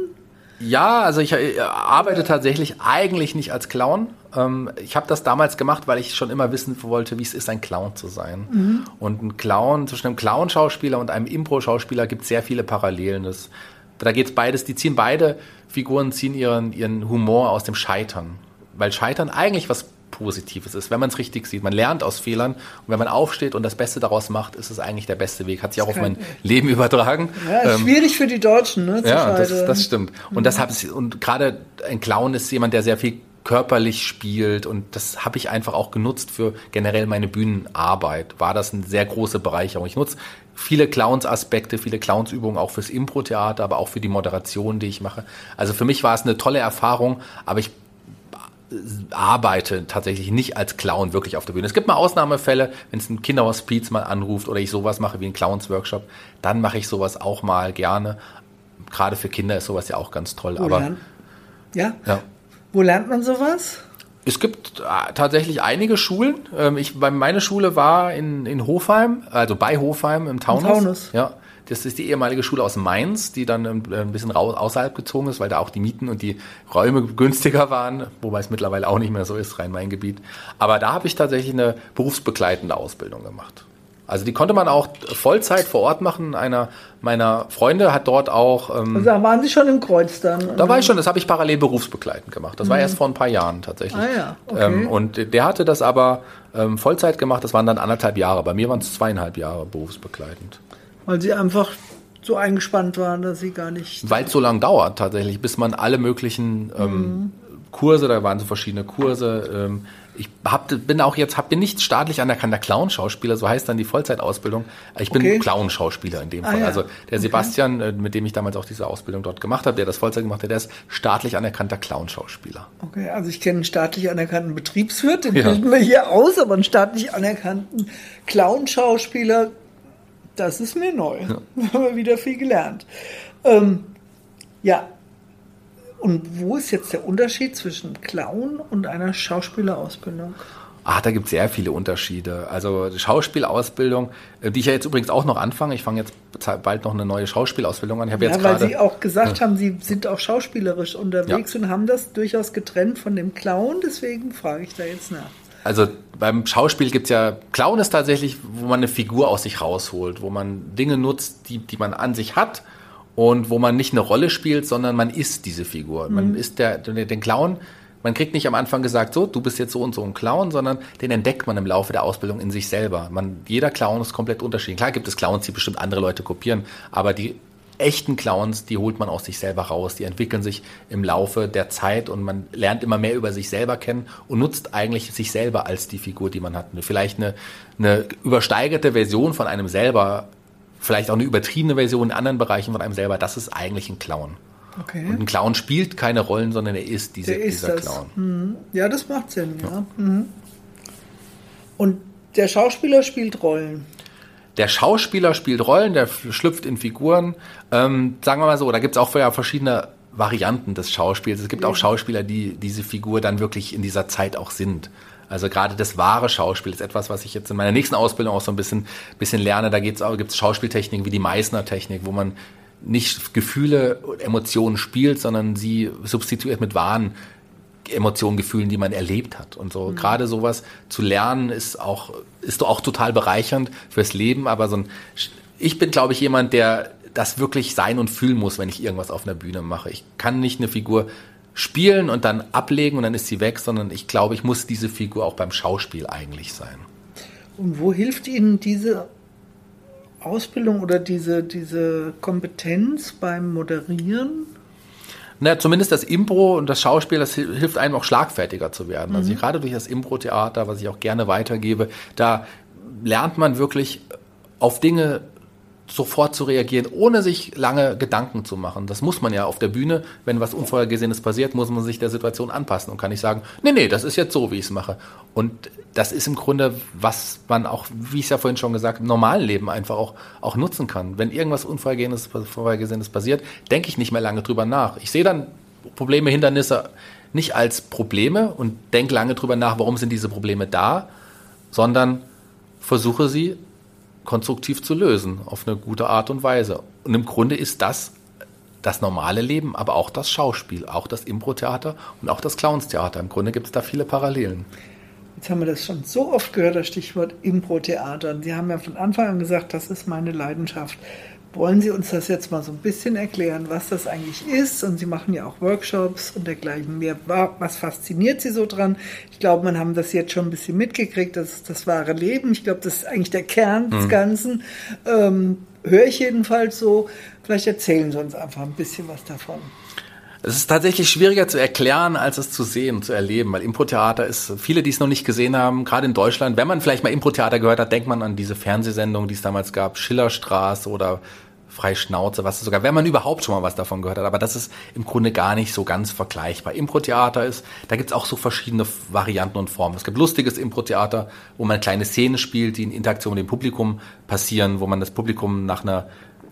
Ja, also ich äh, arbeite tatsächlich eigentlich nicht als Clown. Ähm, ich habe das damals gemacht, weil ich schon immer wissen wollte, wie es ist, ein Clown zu sein. Mhm. Und ein Clown, zwischen einem Clown-Schauspieler und einem Impro-Schauspieler gibt es sehr viele Parallelen. Das, da geht's beides, die ziehen beide Figuren, ziehen ihren, ihren Humor aus dem Scheitern. Weil Scheitern eigentlich was Positives ist, wenn man es richtig sieht. Man lernt aus Fehlern und wenn man aufsteht und das Beste daraus macht, ist es eigentlich der beste Weg. Hat sich auch auf mein Leben übertragen. Ja, ähm, schwierig für die Deutschen, ne? Ja, das, das, stimmt. Und mhm. das habe und gerade ein Clown ist jemand, der sehr viel körperlich spielt und das habe ich einfach auch genutzt für generell meine Bühnenarbeit. War das eine sehr große Bereicherung. Ich nutze viele Clowns-Aspekte, viele Clowns-Übungen auch fürs Impro-Theater, aber auch für die Moderation, die ich mache. Also für mich war es eine tolle Erfahrung, aber ich arbeite tatsächlich nicht als Clown wirklich auf der Bühne. Es gibt mal Ausnahmefälle, wenn es ein Kinderhospiz mal anruft oder ich sowas mache wie ein Clowns-Workshop, dann mache ich sowas auch mal gerne. Gerade für Kinder ist sowas ja auch ganz toll. Wo aber ja? ja. Wo lernt man sowas? Es gibt äh, tatsächlich einige Schulen. Ähm, ich, meine Schule war in, in Hofheim, also bei Hofheim im Taunus. Im Taunus. Ja. Das ist die ehemalige Schule aus Mainz, die dann ein bisschen raus, außerhalb gezogen ist, weil da auch die Mieten und die Räume günstiger waren, wobei es mittlerweile auch nicht mehr so ist, rein mein Gebiet. Aber da habe ich tatsächlich eine berufsbegleitende Ausbildung gemacht. Also die konnte man auch Vollzeit vor Ort machen. Einer meiner Freunde hat dort auch. Ähm, also da waren Sie schon im Kreuz dann? Da war ich schon, das habe ich parallel berufsbegleitend gemacht. Das mhm. war erst vor ein paar Jahren tatsächlich. Ah, ja. okay. ähm, und der hatte das aber ähm, Vollzeit gemacht, das waren dann anderthalb Jahre. Bei mir waren es zweieinhalb Jahre berufsbegleitend. Weil sie einfach so eingespannt waren, dass sie gar nicht. Weil es so lange dauert tatsächlich, bis man alle möglichen ähm, mhm. Kurse, da waren so verschiedene Kurse. Ähm, ich hab, bin auch jetzt, hab, bin nicht staatlich anerkannter Clown-Schauspieler, so heißt dann die Vollzeitausbildung. Ich bin okay. Clown-Schauspieler in dem ah, Fall. Ja. Also der Sebastian, okay. Äh, mit dem ich damals auch diese Ausbildung dort gemacht habe, der das Vollzeit gemacht hat, der ist staatlich anerkannter Clown-Schauspieler. Okay, also ich kenne einen staatlich anerkannten Betriebswirt, den ja. bilden wir hier aus, aber einen staatlich anerkannten Clown-Schauspieler das ist mir neu. Ja. Da haben wir wieder viel gelernt. Ähm, ja, und wo ist jetzt der Unterschied zwischen Clown und einer Schauspielerausbildung? Ah, da gibt es sehr viele Unterschiede. Also die Schauspielausbildung, äh, die ich ja jetzt übrigens auch noch anfange. Ich fange jetzt bald noch eine neue Schauspielausbildung an. Ich ja, jetzt weil Sie auch gesagt haben, Sie sind auch schauspielerisch unterwegs ja. und haben das durchaus getrennt von dem Clown. Deswegen frage ich da jetzt nach also beim Schauspiel gibt's ja, Clown ist tatsächlich, wo man eine Figur aus sich rausholt, wo man Dinge nutzt, die, die man an sich hat und wo man nicht eine Rolle spielt, sondern man ist diese Figur. Mhm. Man ist der, den Clown, man kriegt nicht am Anfang gesagt, so, du bist jetzt so und so ein Clown, sondern den entdeckt man im Laufe der Ausbildung in sich selber. Man, jeder Clown ist komplett unterschiedlich. Klar gibt es Clowns, die bestimmt andere Leute kopieren, aber die echten Clowns, die holt man aus sich selber raus. Die entwickeln sich im Laufe der Zeit und man lernt immer mehr über sich selber kennen und nutzt eigentlich sich selber als die Figur, die man hat. Vielleicht eine, eine übersteigerte Version von einem selber, vielleicht auch eine übertriebene Version in anderen Bereichen von einem selber. Das ist eigentlich ein Clown. Okay. Und ein Clown spielt keine Rollen, sondern er ist, diese, ist dieser das. Clown. Mhm. Ja, das macht Sinn, ja. ja. Mhm. Und der Schauspieler spielt Rollen. Der Schauspieler spielt Rollen, der schlüpft in Figuren. Ähm, sagen wir mal so, da gibt es auch ja verschiedene Varianten des Schauspiels. Es gibt auch Schauspieler, die diese Figur dann wirklich in dieser Zeit auch sind. Also gerade das wahre Schauspiel ist etwas, was ich jetzt in meiner nächsten Ausbildung auch so ein bisschen, bisschen lerne. Da gibt es Schauspieltechniken wie die Meißner-Technik, wo man nicht Gefühle, Emotionen spielt, sondern sie substituiert mit wahren Emotionen, Gefühlen, die man erlebt hat. Und so mhm. gerade sowas zu lernen ist auch, ist auch total bereichernd fürs Leben. Aber so ein, ich bin, glaube ich, jemand, der das wirklich sein und fühlen muss, wenn ich irgendwas auf einer Bühne mache. Ich kann nicht eine Figur spielen und dann ablegen und dann ist sie weg, sondern ich glaube, ich muss diese Figur auch beim Schauspiel eigentlich sein. Und wo hilft Ihnen diese Ausbildung oder diese, diese Kompetenz beim Moderieren? Na, zumindest das Impro und das Schauspiel, das hilft einem auch schlagfertiger zu werden. Also mhm. Also gerade durch das Impro-Theater, was ich auch gerne weitergebe, da lernt man wirklich auf Dinge sofort zu reagieren, ohne sich lange Gedanken zu machen. Das muss man ja auf der Bühne, wenn was Unvorhergesehenes passiert, muss man sich der Situation anpassen und kann nicht sagen, nee, nee, das ist jetzt so, wie ich es mache. Und das ist im Grunde, was man auch, wie ich es ja vorhin schon gesagt, im normalen Leben einfach auch, auch nutzen kann. Wenn irgendwas Unvorhergesehenes, Unvorhergesehenes passiert, denke ich nicht mehr lange drüber nach. Ich sehe dann Probleme, Hindernisse nicht als Probleme und denke lange drüber nach, warum sind diese Probleme da, sondern versuche sie konstruktiv zu lösen, auf eine gute Art und Weise. Und im Grunde ist das das normale Leben, aber auch das Schauspiel, auch das Impro-Theater und auch das Clowns-Theater. Im Grunde gibt es da viele Parallelen. Jetzt haben wir das schon so oft gehört, das Stichwort Impro-Theater. Sie haben ja von Anfang an gesagt, das ist meine Leidenschaft. Wollen Sie uns das jetzt mal so ein bisschen erklären, was das eigentlich ist? Und Sie machen ja auch Workshops und dergleichen mehr. Was fasziniert Sie so dran? Ich glaube, man haben das jetzt schon ein bisschen mitgekriegt. Das ist das wahre Leben. Ich glaube, das ist eigentlich der Kern des mhm. Ganzen. Ähm, höre ich jedenfalls so. Vielleicht erzählen Sie uns einfach ein bisschen was davon. Es ist tatsächlich schwieriger zu erklären, als es zu sehen, zu erleben, weil Impro-Theater ist, viele, die es noch nicht gesehen haben, gerade in Deutschland, wenn man vielleicht mal Impro-Theater gehört hat, denkt man an diese Fernsehsendung, die es damals gab, Schillerstraße oder Freischnauze, was sogar, wenn man überhaupt schon mal was davon gehört hat, aber das ist im Grunde gar nicht so ganz vergleichbar. Impro-Theater ist, da gibt's auch so verschiedene Varianten und Formen. Es gibt lustiges Impro-Theater, wo man kleine Szenen spielt, die in Interaktion mit dem Publikum passieren, wo man das Publikum nach einer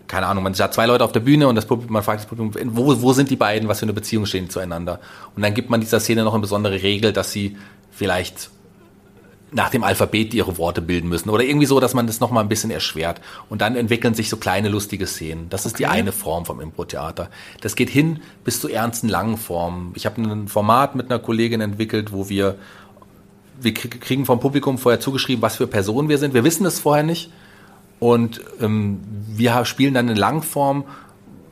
keine Ahnung, man hat zwei Leute auf der Bühne und das Publikum, man fragt das Publikum, wo, wo sind die beiden, was für eine Beziehung stehen zueinander? Und dann gibt man dieser Szene noch eine besondere Regel, dass sie vielleicht nach dem Alphabet ihre Worte bilden müssen oder irgendwie so, dass man das nochmal ein bisschen erschwert. Und dann entwickeln sich so kleine lustige Szenen. Das ist okay. die eine Form vom Impro-Theater. Das geht hin bis zu ernsten langen Formen. Ich habe ein Format mit einer Kollegin entwickelt, wo wir wir kriegen vom Publikum vorher zugeschrieben, was für Personen wir sind. Wir wissen es vorher nicht. Und ähm, wir spielen dann eine Langform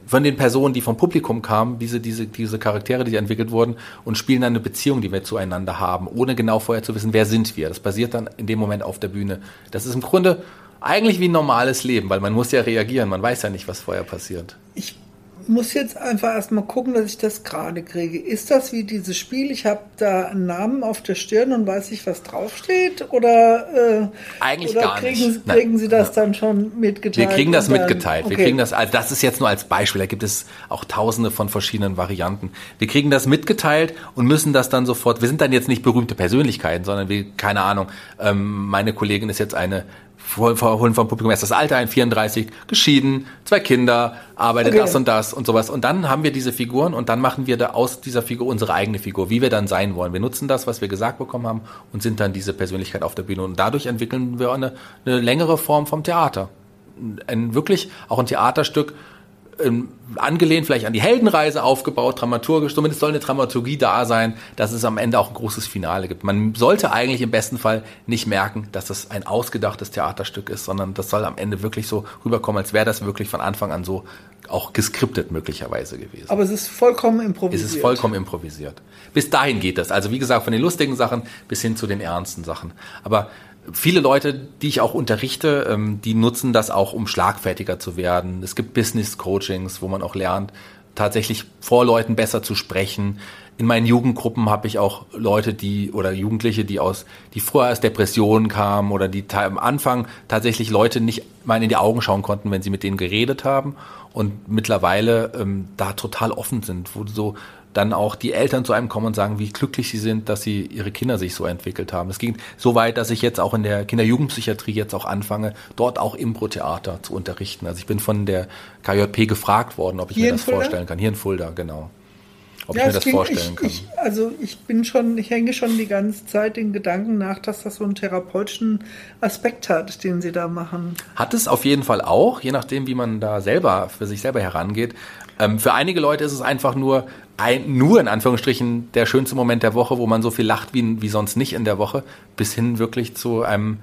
von den Personen, die vom Publikum kamen, diese, diese, diese Charaktere, die entwickelt wurden, und spielen dann eine Beziehung, die wir zueinander haben, ohne genau vorher zu wissen, wer sind wir. Das passiert dann in dem Moment auf der Bühne. Das ist im Grunde eigentlich wie ein normales Leben, weil man muss ja reagieren, man weiß ja nicht, was vorher passiert. Ich muss jetzt einfach erstmal gucken, dass ich das gerade kriege. Ist das wie dieses Spiel? Ich habe da einen Namen auf der Stirn und weiß nicht, was draufsteht? Oder, äh, Eigentlich oder gar kriegen, nicht. kriegen Sie das ja. dann schon mitgeteilt? Wir kriegen das dann, mitgeteilt. Okay. Wir kriegen das, also das ist jetzt nur als Beispiel. Da gibt es auch tausende von verschiedenen Varianten. Wir kriegen das mitgeteilt und müssen das dann sofort, wir sind dann jetzt nicht berühmte Persönlichkeiten, sondern wir, keine Ahnung, ähm, meine Kollegin ist jetzt eine holen vom Publikum erst das Alter ein, 34, geschieden, zwei Kinder, arbeitet okay. das und das und sowas. Und dann haben wir diese Figuren und dann machen wir da aus dieser Figur unsere eigene Figur, wie wir dann sein wollen. Wir nutzen das, was wir gesagt bekommen haben und sind dann diese Persönlichkeit auf der Bühne. Und dadurch entwickeln wir eine, eine längere Form vom Theater. Ein wirklich auch ein Theaterstück, ähm, angelehnt vielleicht an die Heldenreise aufgebaut, dramaturgisch, zumindest soll eine Dramaturgie da sein, dass es am Ende auch ein großes Finale gibt. Man sollte eigentlich im besten Fall nicht merken, dass das ein ausgedachtes Theaterstück ist, sondern das soll am Ende wirklich so rüberkommen, als wäre das wirklich von Anfang an so auch geskriptet möglicherweise gewesen. Aber es ist vollkommen improvisiert. Es ist vollkommen improvisiert. Bis dahin geht das. Also wie gesagt, von den lustigen Sachen bis hin zu den ernsten Sachen. Aber viele Leute, die ich auch unterrichte, ähm, die nutzen das auch, um schlagfertiger zu werden. Es gibt Business Coachings, wo man auch lernt, tatsächlich vor Leuten besser zu sprechen. In meinen Jugendgruppen habe ich auch Leute, die oder Jugendliche, die aus, die vorher aus Depressionen kamen oder die am Anfang tatsächlich Leute nicht mal in die Augen schauen konnten, wenn sie mit denen geredet haben und mittlerweile ähm, da total offen sind, wo so dann auch die Eltern zu einem kommen und sagen, wie glücklich sie sind, dass sie ihre Kinder sich so entwickelt haben. Es ging so weit, dass ich jetzt auch in der Kinder-Jugendpsychiatrie jetzt auch anfange, dort auch Impro-Theater zu unterrichten. Also ich bin von der KJP gefragt worden, ob ich Hier mir das vorstellen kann. Hier in Fulda, genau ob ja, ich mir das ging, vorstellen ich, kann. Ich, also ich bin schon, ich hänge schon die ganze Zeit den Gedanken nach, dass das so einen therapeutischen Aspekt hat, den Sie da machen. Hat es auf jeden Fall auch, je nachdem, wie man da selber für sich selber herangeht. Ähm, für einige Leute ist es einfach nur ein, nur in Anführungsstrichen der schönste Moment der Woche, wo man so viel lacht wie, wie sonst nicht in der Woche, bis hin wirklich zu einem,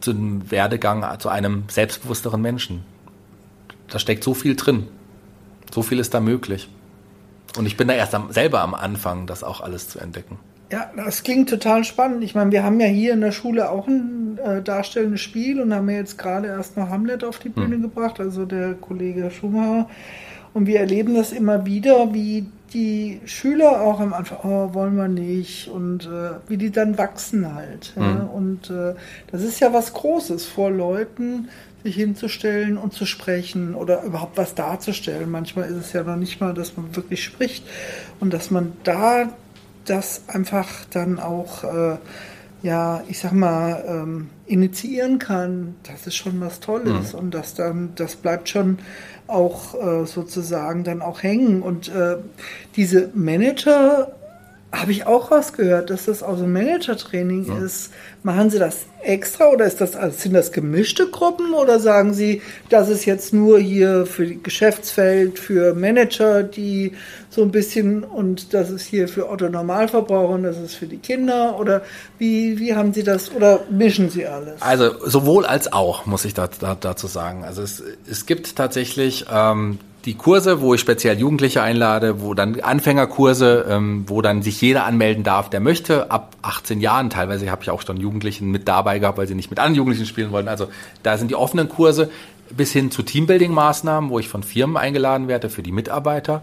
zu einem Werdegang, zu einem selbstbewussteren Menschen. Da steckt so viel drin. So viel ist da möglich. Und ich bin da erst am, selber am Anfang, das auch alles zu entdecken. Ja, das klingt total spannend. Ich meine, wir haben ja hier in der Schule auch ein äh, darstellendes Spiel und haben ja jetzt gerade erst noch Hamlet auf die Bühne mhm. gebracht, also der Kollege Schumacher. Und wir erleben das immer wieder, wie die Schüler auch am Anfang, oh, wollen wir nicht, und äh, wie die dann wachsen halt. Mhm. Ja? Und äh, das ist ja was Großes, vor Leuten sich hinzustellen und zu sprechen oder überhaupt was darzustellen. Manchmal ist es ja noch nicht mal, dass man wirklich spricht und dass man da das einfach dann auch, äh, ja, ich sag mal, ähm, initiieren kann, das ist schon was Tolles mhm. und das dann, das bleibt schon auch äh, sozusagen dann auch hängen. Und äh, diese Manager habe ich auch rausgehört, dass das auch so Manager-Training ja. ist. Machen Sie das extra oder ist das, also sind das gemischte Gruppen oder sagen Sie, das ist jetzt nur hier für Geschäftsfeld, für Manager, die so ein bisschen und das ist hier für Otto Normalverbraucher und das ist für die Kinder oder wie, wie haben Sie das oder mischen Sie alles? Also sowohl als auch, muss ich da, da, dazu sagen. Also es, es gibt tatsächlich ähm, die Kurse, wo ich speziell Jugendliche einlade, wo dann Anfängerkurse, ähm, wo dann sich jeder anmelden darf, der möchte, ab 18 Jahren. Teilweise habe ich auch schon Jugendlichen mit dabei gehabt, weil sie nicht mit anderen Jugendlichen spielen wollten. Also da sind die offenen Kurse bis hin zu Teambuilding-Maßnahmen, wo ich von Firmen eingeladen werde für die Mitarbeiter.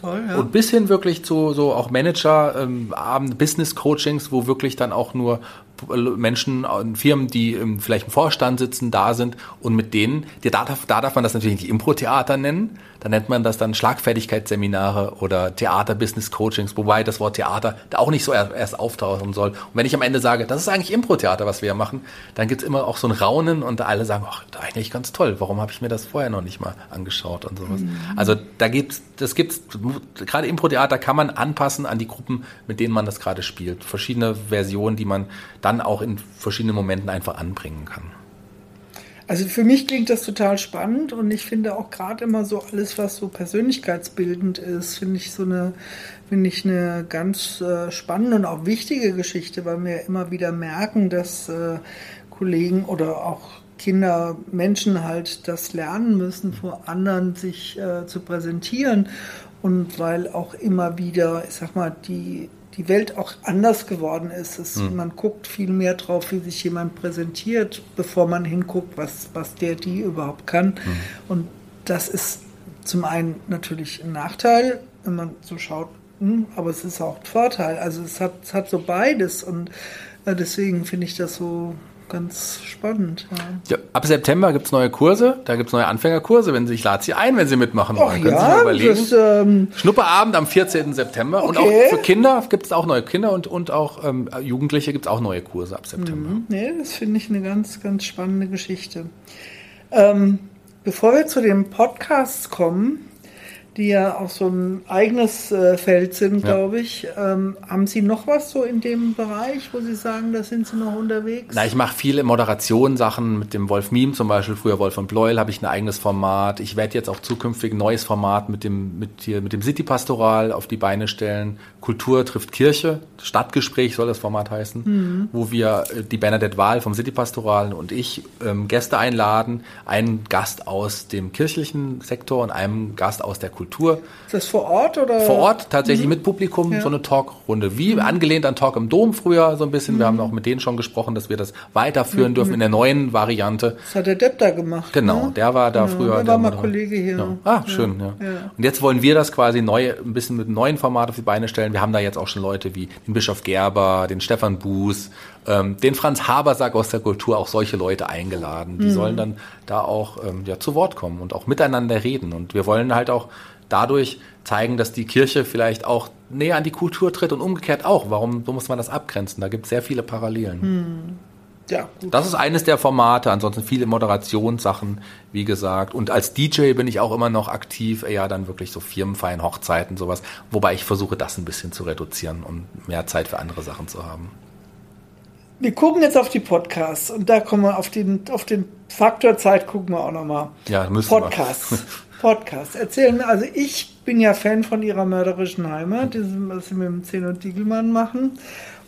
Toll, ja. Und bis hin wirklich zu so auch Manager, ähm, Business-Coachings, wo wirklich dann auch nur Menschen in Firmen, die vielleicht im Vorstand sitzen, da sind und mit denen, da, darf, da darf man das natürlich nicht Impro-Theater nennen, da nennt man das dann Schlagfertigkeitsseminare oder Theater-Business-Coachings, wobei das Wort Theater da auch nicht so erst auftauchen soll. Und wenn ich am Ende sage, das ist eigentlich Impro-Theater, was wir machen, dann gibt's immer auch so ein Raunen und alle sagen, ach, eigentlich ganz toll, warum habe ich mir das vorher noch nicht mal angeschaut und sowas. Mhm. Also da gibt's, das gibt's, gerade Impro-Theater kann man anpassen an die Gruppen, mit denen man das gerade spielt. Verschiedene Versionen, die man dann auch in verschiedenen Momenten einfach anbringen kann. Also für mich klingt das total spannend und ich finde auch gerade immer so alles, was so persönlichkeitsbildend ist, finde ich so eine, finde ich eine ganz äh, spannende und auch wichtige Geschichte, weil wir immer wieder merken, dass äh, Kollegen oder auch Kinder, Menschen halt das lernen müssen, vor anderen sich äh, zu präsentieren und weil auch immer wieder, ich sag mal, die die Welt auch anders geworden ist. Es, mhm. Man guckt viel mehr drauf, wie sich jemand präsentiert, bevor man hinguckt, was, was der, die überhaupt kann. Mhm. Und das ist zum einen natürlich ein Nachteil, wenn man so schaut, hm, aber es ist auch ein Vorteil. Also es hat, es hat so beides und äh, deswegen finde ich das so ganz spannend. Ja. ja ab September gibt es neue Kurse, da gibt es neue Anfängerkurse. Wenn Sie, ich lade Sie ein, wenn Sie mitmachen wollen. Können ja, Sie sich überlegen. Das, ähm, Schnupperabend am 14. September. Okay. Und auch für Kinder gibt es auch neue Kinder und, und auch ähm, Jugendliche gibt es auch neue Kurse ab September. Mhm. Nee, das finde ich eine ganz, ganz spannende Geschichte. Ähm, bevor wir zu den Podcasts kommen, die ja auch so ein eigenes äh, Feld sind, ja. glaube ich. Ähm, haben Sie noch was so in dem Bereich, wo Sie sagen, da sind Sie noch unterwegs? Na, ich mache viele Moderationssachen mit dem Wolf Meme zum Beispiel. Früher Wolf und Bleuel habe ich ein eigenes Format. Ich werde jetzt auch zukünftig ein neues Format mit dem, mit hier, mit dem City Pastoral auf die Beine stellen. Kultur trifft Kirche. Stadtgespräch soll das Format heißen, mhm. wo wir äh, die Bernadette Wahl vom City Pastoral und ich ähm, Gäste einladen. Einen Gast aus dem kirchlichen Sektor und einen Gast aus der Kultur. Ist das vor Ort oder? Vor Ort, tatsächlich mhm. mit Publikum, ja. so eine Talkrunde. Wie mhm. angelehnt an Talk im Dom früher so ein bisschen. Wir haben mhm. auch mit denen schon gesprochen, dass wir das weiterführen dürfen in der neuen Variante. Das hat der Depp da gemacht. Genau, ne? der war da genau. früher. Der war mal Kollege hier. Ja. Ah, schön, ja. Und jetzt wollen wir das quasi neu, ein bisschen mit einem neuen Format auf die Beine stellen. Wir haben da jetzt auch schon Leute wie den Bischof Gerber, den Stefan Buß, ähm, den Franz Habersack aus der Kultur, auch solche Leute eingeladen. Die mhm. sollen dann da auch ähm, ja, zu Wort kommen und auch miteinander reden. Und wir wollen halt auch dadurch zeigen, dass die Kirche vielleicht auch näher an die Kultur tritt und umgekehrt auch. Warum so muss man das abgrenzen? Da gibt es sehr viele Parallelen. Mhm. Ja, gut. Das ist eines der Formate, ansonsten viele Moderationssachen, wie gesagt. Und als DJ bin ich auch immer noch aktiv, eher dann wirklich so Firmenfeiern, Hochzeiten, sowas. Wobei ich versuche, das ein bisschen zu reduzieren, um mehr Zeit für andere Sachen zu haben. Wir gucken jetzt auf die Podcasts und da kommen wir auf den, auf den Faktor Zeit gucken wir auch nochmal. Ja, müssen Podcasts. wir. Podcasts. Erzählen mir, also ich bin ja Fan von ihrer mörderischen Heimat, was sie mit dem Zehn und Diegelmann machen.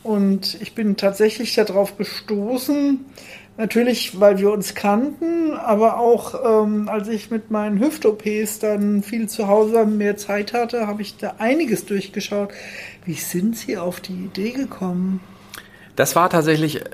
Und ich bin tatsächlich darauf gestoßen, Natürlich, weil wir uns kannten, aber auch ähm, als ich mit meinen Hüft-OPs dann viel zu Hause mehr Zeit hatte, habe ich da einiges durchgeschaut. Wie sind Sie auf die Idee gekommen? Das war tatsächlich äh,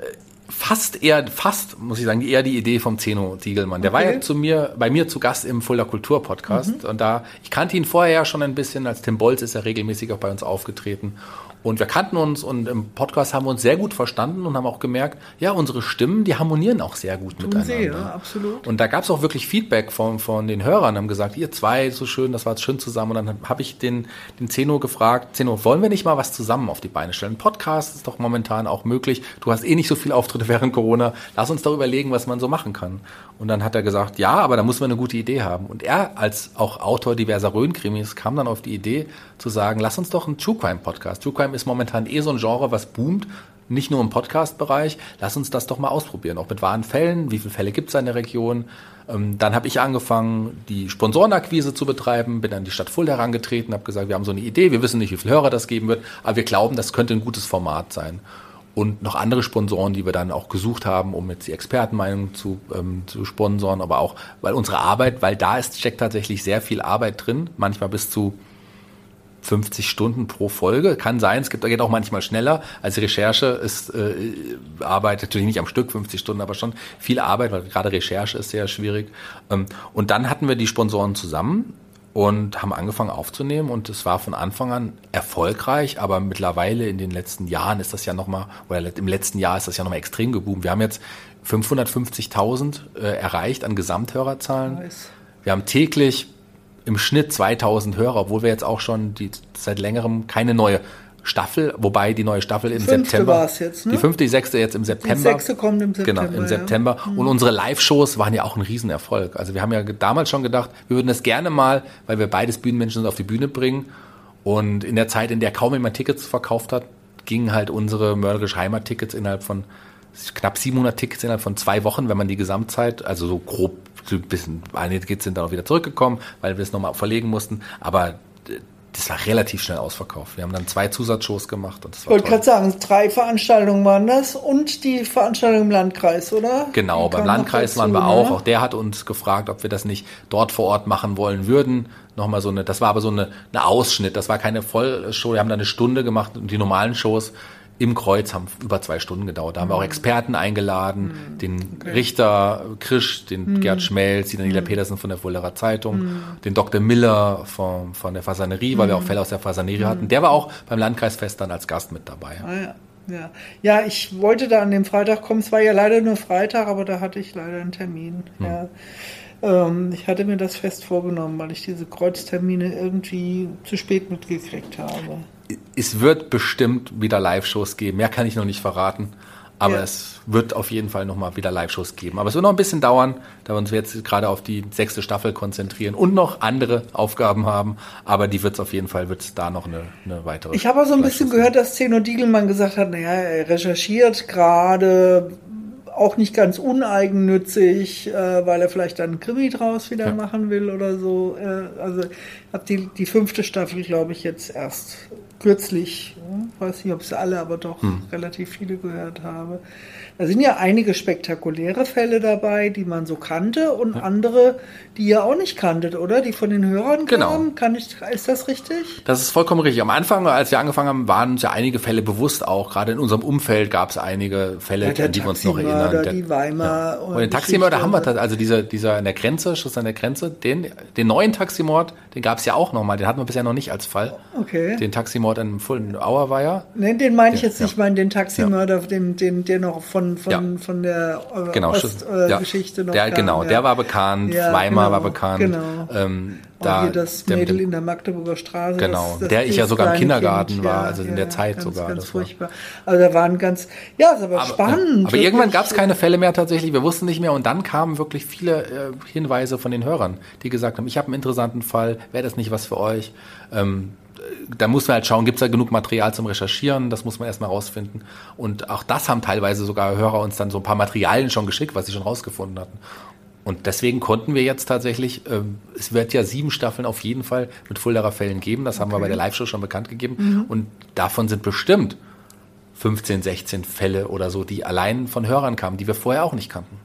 fast eher, fast, muss ich sagen, eher die Idee vom Zeno Diegelmann. Der okay. war ja zu mir, bei mir zu Gast im Fulda Kultur Podcast. Mhm. Und da, ich kannte ihn vorher ja schon ein bisschen, als Tim Bolz ist er regelmäßig auch bei uns aufgetreten. Und wir kannten uns und im Podcast haben wir uns sehr gut verstanden und haben auch gemerkt, ja, unsere Stimmen, die harmonieren auch sehr gut Tun miteinander. Sie, ja, absolut. Und da gab es auch wirklich Feedback von, von den Hörern, haben gesagt, ihr zwei, so schön, das war schön zusammen. Und dann habe ich den, den Zeno gefragt, Zeno, wollen wir nicht mal was zusammen auf die Beine stellen? Ein Podcast ist doch momentan auch möglich. Du hast eh nicht so viele Auftritte während Corona. Lass uns doch überlegen, was man so machen kann. Und dann hat er gesagt, ja, aber da muss man eine gute Idee haben. Und er als auch Autor diverser Rhön-Krimis kam dann auf die Idee zu sagen, lass uns doch einen True Crime Podcast. True Crime Crime ist momentan eh so ein Genre, was boomt. Nicht nur im Podcast-Bereich. Lass uns das doch mal ausprobieren. Auch mit wahren Fällen. Wie viele Fälle gibt es in der Region? Ähm, dann habe ich angefangen, die Sponsorenakquise zu betreiben, bin an die Stadt Fulda herangetreten, habe gesagt, wir haben so eine Idee, wir wissen nicht, wie viele Hörer das geben wird, aber wir glauben, das könnte ein gutes Format sein. Und noch andere Sponsoren, die wir dann auch gesucht haben, um jetzt die Expertenmeinung zu, ähm, zu sponsoren, aber auch, weil unsere Arbeit, weil da ist, steckt tatsächlich sehr viel Arbeit drin, manchmal bis zu 50 Stunden pro Folge. Kann sein, es gibt, geht auch manchmal schneller. Als Recherche ist äh, Arbeit natürlich nicht am Stück 50 Stunden, aber schon viel Arbeit, weil gerade Recherche ist sehr schwierig. Ähm, und dann hatten wir die Sponsoren zusammen und haben angefangen aufzunehmen und es war von Anfang an erfolgreich, aber mittlerweile in den letzten Jahren ist das ja nochmal, oder im letzten Jahr ist das ja nochmal extrem geboomt. Wir haben jetzt 550.000 äh, erreicht an Gesamthörerzahlen. Nice. Wir haben täglich im Schnitt 2000 Hörer, obwohl wir jetzt auch schon die, seit längerem keine neue Staffel, wobei die neue Staffel im fünfte September. Jetzt, ne? Die fünfte, die sechste jetzt im September. Die sechste kommt im September. Genau, im September. Ja. Und unsere Live-Shows waren ja auch ein Riesenerfolg. Also wir haben ja damals schon gedacht, wir würden das gerne mal, weil wir beides Bühnenmenschen sind, auf die Bühne bringen. Und in der Zeit, in der kaum jemand Tickets verkauft hat, gingen halt unsere mörderisch Heimat-Tickets innerhalb von knapp 700 Tickets innerhalb von zwei Wochen, wenn man die Gesamtzeit, also so grob bisschen, einige sind dann auch wieder zurückgekommen, weil wir es nochmal verlegen mussten, aber das war relativ schnell ausverkauft. Wir haben dann zwei Zusatzshows gemacht und das war Ich wollte gerade sagen, drei Veranstaltungen waren das und die Veranstaltung im Landkreis, oder? Genau, die beim Landkreis dazu, waren wir auch. Ne? Auch der hat uns gefragt, ob wir das nicht dort vor Ort machen wollen würden. Nochmal so eine, das war aber so eine, eine Ausschnitt, das war keine Vollshow. Wir haben da eine Stunde gemacht und die normalen Shows im Kreuz haben über zwei Stunden gedauert. Da haben wir auch mhm. Experten eingeladen, mhm. den okay. Richter Krisch, den mhm. Gerd Schmelz, die Daniela mhm. Petersen von der Fullerer Zeitung, mhm. den Dr. Miller von, von der Fasanerie, weil wir auch Fälle aus der Fasanerie hatten. Der war auch beim Landkreisfest dann als Gast mit dabei. Ah, ja. Ja. ja, ich wollte da an dem Freitag kommen. Es war ja leider nur Freitag, aber da hatte ich leider einen Termin. Hm. Ja. Ähm, ich hatte mir das fest vorgenommen, weil ich diese Kreuztermine irgendwie zu spät mitgekriegt habe es wird bestimmt wieder Live-Shows geben. Mehr kann ich noch nicht verraten. Aber ja. es wird auf jeden Fall nochmal wieder Live-Shows geben. Aber es wird noch ein bisschen dauern, da wir uns jetzt gerade auf die sechste Staffel konzentrieren und noch andere Aufgaben haben. Aber die wird es auf jeden Fall, wird es da noch eine, eine weitere. Ich habe auch so ein bisschen gehört, dass Zeno Diegelmann gesagt hat, naja, er recherchiert gerade, auch nicht ganz uneigennützig, äh, weil er vielleicht dann einen Krimi draus wieder ja. machen will oder so. Äh, also habe die, die fünfte Staffel, glaube ich, jetzt erst kürzlich, weiß nicht, ob es alle, aber doch hm. relativ viele gehört habe. Da sind ja einige spektakuläre Fälle dabei, die man so kannte und ja. andere, die ihr auch nicht kanntet, oder? Die von den Hörern genau. kamen. Kann ich, ist das richtig? Das ist vollkommen richtig. Am Anfang, als wir angefangen haben, waren uns ja einige Fälle bewusst auch. Gerade in unserem Umfeld gab es einige Fälle, ja, an die wir uns noch erinnern. Der, die Weimar ja. und, und den Taximörder haben wir, also dieser, dieser an der Grenze, Schuss an der Grenze, den, den neuen Taximord, den gab es ja auch nochmal. Den hatten wir bisher noch nicht als Fall. Okay. Den Taximord in Fulden Auer war ja. Nein, den meine ich jetzt nicht. Ich meine den Taximörder, den, den, der noch von, von, von der äh, genau, Ost-Geschichte äh, noch der, kam, Genau, der war bekannt, Weimar genau, war bekannt. Genau. Ähm, da, hier das Mädel der, in der Magdeburger Straße. Genau, das, das der ich ja sogar im Kindergarten kind, war, also in der Zeit ganz, sogar. Ganz furchtbar. War. Also da waren ganz, ja, ist aber, aber spannend. Aber irgendwann gab es keine Fälle mehr tatsächlich, wir wussten nicht mehr und dann kamen wirklich viele äh, Hinweise von den Hörern, die gesagt haben, ich habe einen interessanten Fall, wäre das nicht was für euch? Ähm, da muss man halt schauen, gibt es da genug Material zum Recherchieren, das muss man erstmal rausfinden. Und auch das haben teilweise sogar Hörer uns dann so ein paar Materialien schon geschickt, was sie schon rausgefunden hatten. Und deswegen konnten wir jetzt tatsächlich, äh, es wird ja sieben Staffeln auf jeden Fall mit Fuldaer Fällen geben, das haben wir bei der Live-Show schon bekannt gegeben. Mhm. Und davon sind bestimmt 15, 16 Fälle oder so, die allein von Hörern kamen, die wir vorher auch nicht kannten.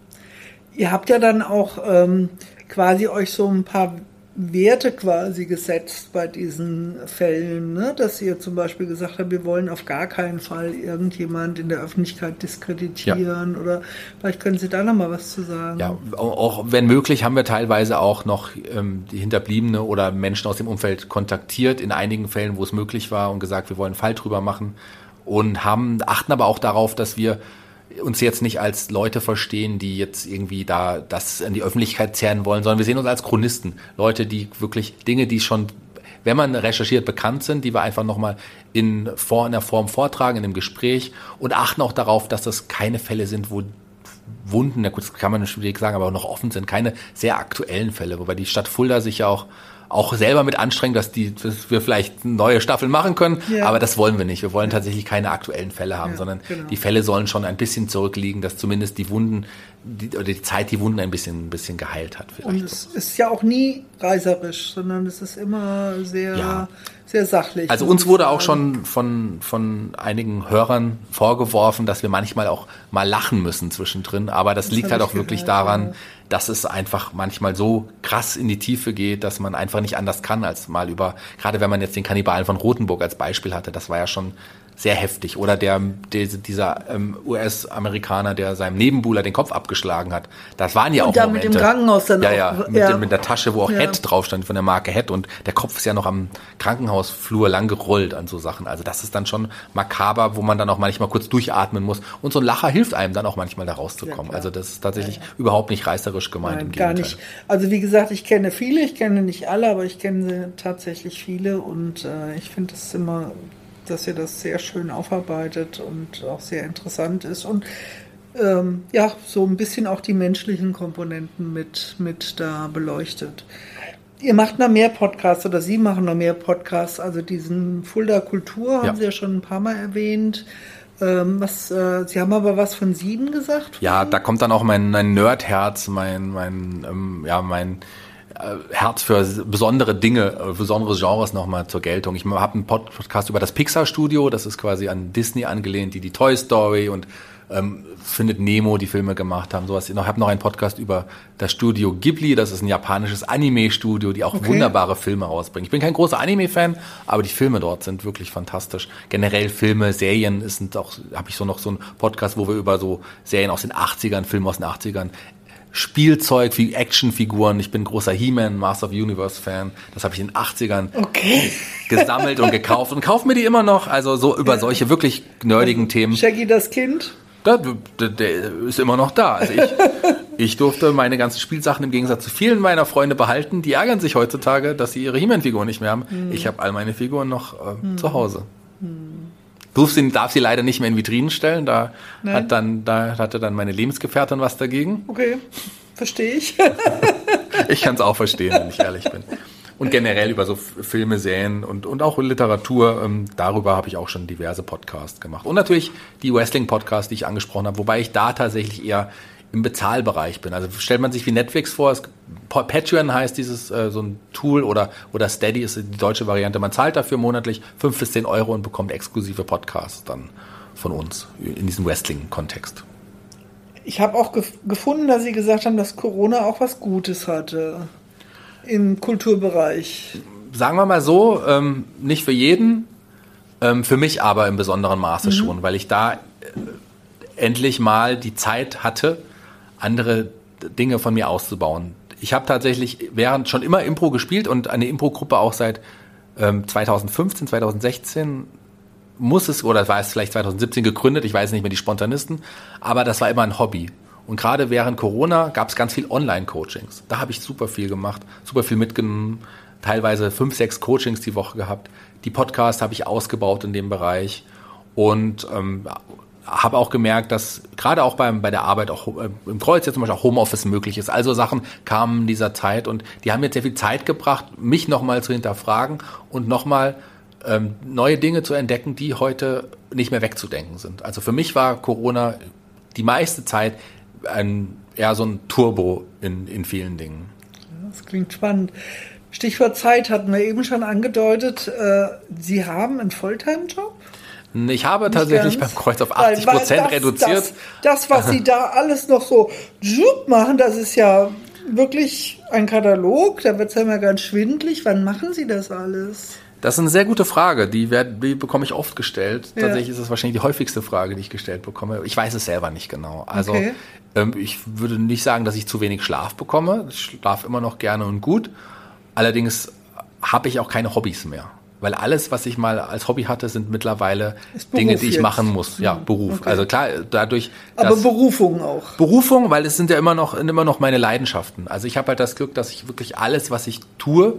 Ihr habt ja dann auch ähm, quasi euch so ein paar Werte quasi gesetzt bei diesen Fällen, ne? dass ihr zum Beispiel gesagt habt, wir wollen auf gar keinen Fall irgendjemand in der Öffentlichkeit diskreditieren ja. oder vielleicht können Sie da noch mal was zu sagen. Ja, auch wenn möglich haben wir teilweise auch noch ähm, die Hinterbliebene oder Menschen aus dem Umfeld kontaktiert in einigen Fällen, wo es möglich war und gesagt, wir wollen einen Fall drüber machen und haben achten aber auch darauf, dass wir uns jetzt nicht als Leute verstehen, die jetzt irgendwie da das in die Öffentlichkeit zerren wollen, sondern wir sehen uns als Chronisten. Leute, die wirklich Dinge, die schon, wenn man recherchiert, bekannt sind, die wir einfach nochmal in, in der Form vortragen, in einem Gespräch und achten auch darauf, dass das keine Fälle sind, wo Wunden, na gut, das kann man schwierig sagen, aber noch offen sind, keine sehr aktuellen Fälle, wobei die Stadt Fulda sich ja auch auch selber mit anstrengen, dass, die, dass wir vielleicht neue Staffeln machen können. Ja. Aber das wollen wir nicht. Wir wollen tatsächlich keine aktuellen Fälle haben, ja, sondern genau. die Fälle sollen schon ein bisschen zurückliegen, dass zumindest die Wunden die, oder die Zeit die Wunden ein bisschen, ein bisschen geheilt hat. Vielleicht. Und es ist ja auch nie reißerisch, sondern es ist immer sehr, ja. Sehr sachlich. Also uns wurde auch schon von, von einigen Hörern vorgeworfen, dass wir manchmal auch mal lachen müssen zwischendrin. Aber das, das liegt halt auch wirklich gehört, daran, ja. dass es einfach manchmal so krass in die Tiefe geht, dass man einfach nicht anders kann, als mal über, gerade wenn man jetzt den Kannibalen von Rothenburg als Beispiel hatte, das war ja schon sehr heftig. Oder der, der dieser ähm, US-Amerikaner, der seinem Nebenbuhler den Kopf abgeschlagen hat. Das waren ja und auch da Momente. mit dem Krankenhaus dann ja, ja, auch. Mit, ja, mit der Tasche, wo auch ja. Head drauf stand von der Marke Head und der Kopf ist ja noch am Krankenhausflur lang gerollt an so Sachen. Also das ist dann schon makaber, wo man dann auch manchmal kurz durchatmen muss. Und so ein Lacher hilft einem dann auch manchmal da rauszukommen. Ja, also das ist tatsächlich überhaupt nicht reißerisch gemeint. Nein, im gar nicht. Also wie gesagt, ich kenne viele, ich kenne nicht alle, aber ich kenne tatsächlich viele und äh, ich finde es immer dass ihr das sehr schön aufarbeitet und auch sehr interessant ist und ähm, ja, so ein bisschen auch die menschlichen Komponenten mit, mit da beleuchtet. Ihr macht noch mehr Podcasts oder Sie machen noch mehr Podcasts, also diesen Fulda Kultur haben ja. Sie ja schon ein paar Mal erwähnt. Ähm, was, äh, Sie haben aber was von sieben gesagt? Ja, da kommt dann auch mein, mein Nerdherz, mein, mein, ähm, ja, mein Herz für besondere Dinge, äh, besondere Genres nochmal zur Geltung. Ich habe einen Podcast über das Pixar Studio, das ist quasi an Disney angelehnt, die die Toy Story und ähm, Findet Nemo die Filme gemacht haben. Sowas. Ich habe noch einen Podcast über das Studio Ghibli, das ist ein japanisches Anime-Studio, die auch okay. wunderbare Filme rausbringen. Ich bin kein großer Anime-Fan, aber die Filme dort sind wirklich fantastisch. Generell Filme, Serien sind auch, habe ich so noch so einen Podcast, wo wir über so Serien aus den 80ern, Filme aus den 80ern Spielzeug, wie Actionfiguren. Ich bin großer He-Man, Master of Universe Fan. Das habe ich in den 80ern okay. gesammelt und gekauft und kaufe mir die immer noch. Also so über solche wirklich nerdigen Themen. Shaggy das Kind? Der, der, der ist immer noch da. Also ich, ich durfte meine ganzen Spielsachen im Gegensatz zu vielen meiner Freunde behalten. Die ärgern sich heutzutage, dass sie ihre He-Man-Figuren nicht mehr haben. Hm. Ich habe all meine Figuren noch äh, hm. zu Hause. Hm. Darf sie, darf sie leider nicht mehr in Vitrinen stellen. Da hat dann, da hatte dann meine Lebensgefährtin was dagegen. Okay, verstehe ich. ich kann es auch verstehen, wenn ich ehrlich bin. Und generell über so Filme, Serien und, und auch Literatur, ähm, darüber habe ich auch schon diverse Podcasts gemacht. Und natürlich die Wrestling-Podcasts, die ich angesprochen habe, wobei ich da tatsächlich eher im Bezahlbereich bin. Also stellt man sich wie Netflix vor, es, Patreon heißt dieses äh, so ein Tool oder, oder Steady ist die deutsche Variante. Man zahlt dafür monatlich fünf bis zehn Euro und bekommt exklusive Podcasts dann von uns in diesem Wrestling-Kontext. Ich habe auch gef gefunden, dass Sie gesagt haben, dass Corona auch was Gutes hatte im Kulturbereich. Sagen wir mal so, ähm, nicht für jeden, ähm, für mich aber im besonderen Maße mhm. schon, weil ich da äh, endlich mal die Zeit hatte, andere Dinge von mir auszubauen. Ich habe tatsächlich während schon immer Impro gespielt und eine Impro-Gruppe auch seit ähm, 2015, 2016 muss es, oder war es vielleicht 2017 gegründet, ich weiß nicht mehr die Spontanisten, aber das war immer ein Hobby. Und gerade während Corona gab es ganz viel Online-Coachings. Da habe ich super viel gemacht, super viel mitgenommen, teilweise fünf, sechs Coachings die Woche gehabt. Die Podcasts habe ich ausgebaut in dem Bereich und ähm, habe auch gemerkt, dass gerade auch beim, bei der Arbeit, auch äh, im Kreuz jetzt zum Beispiel auch Homeoffice möglich ist. Also Sachen kamen in dieser Zeit und die haben jetzt sehr viel Zeit gebracht, mich nochmal zu hinterfragen und nochmal ähm, neue Dinge zu entdecken, die heute nicht mehr wegzudenken sind. Also für mich war Corona die meiste Zeit ein, eher so ein Turbo in, in vielen Dingen. Das klingt spannend. Stichwort Zeit hatten wir eben schon angedeutet. Äh, Sie haben einen Fulltime-Job? Ich habe tatsächlich beim Kreuz auf 80 Prozent reduziert. Das, das, was Sie da alles noch so machen, das ist ja wirklich ein Katalog. Da wird es ja immer ganz schwindlig. Wann machen Sie das alles? Das ist eine sehr gute Frage, die, werd, die bekomme ich oft gestellt. Ja. Tatsächlich ist es wahrscheinlich die häufigste Frage, die ich gestellt bekomme. Ich weiß es selber nicht genau. Also okay. ähm, ich würde nicht sagen, dass ich zu wenig Schlaf bekomme. Ich schlafe immer noch gerne und gut. Allerdings habe ich auch keine Hobbys mehr. Weil alles, was ich mal als Hobby hatte, sind mittlerweile Dinge, die ich jetzt. machen muss. Ja, mhm. Beruf. Okay. Also klar, dadurch. Aber Berufung auch. Berufung, weil es sind ja immer noch, immer noch meine Leidenschaften. Also ich habe halt das Glück, dass ich wirklich alles, was ich tue,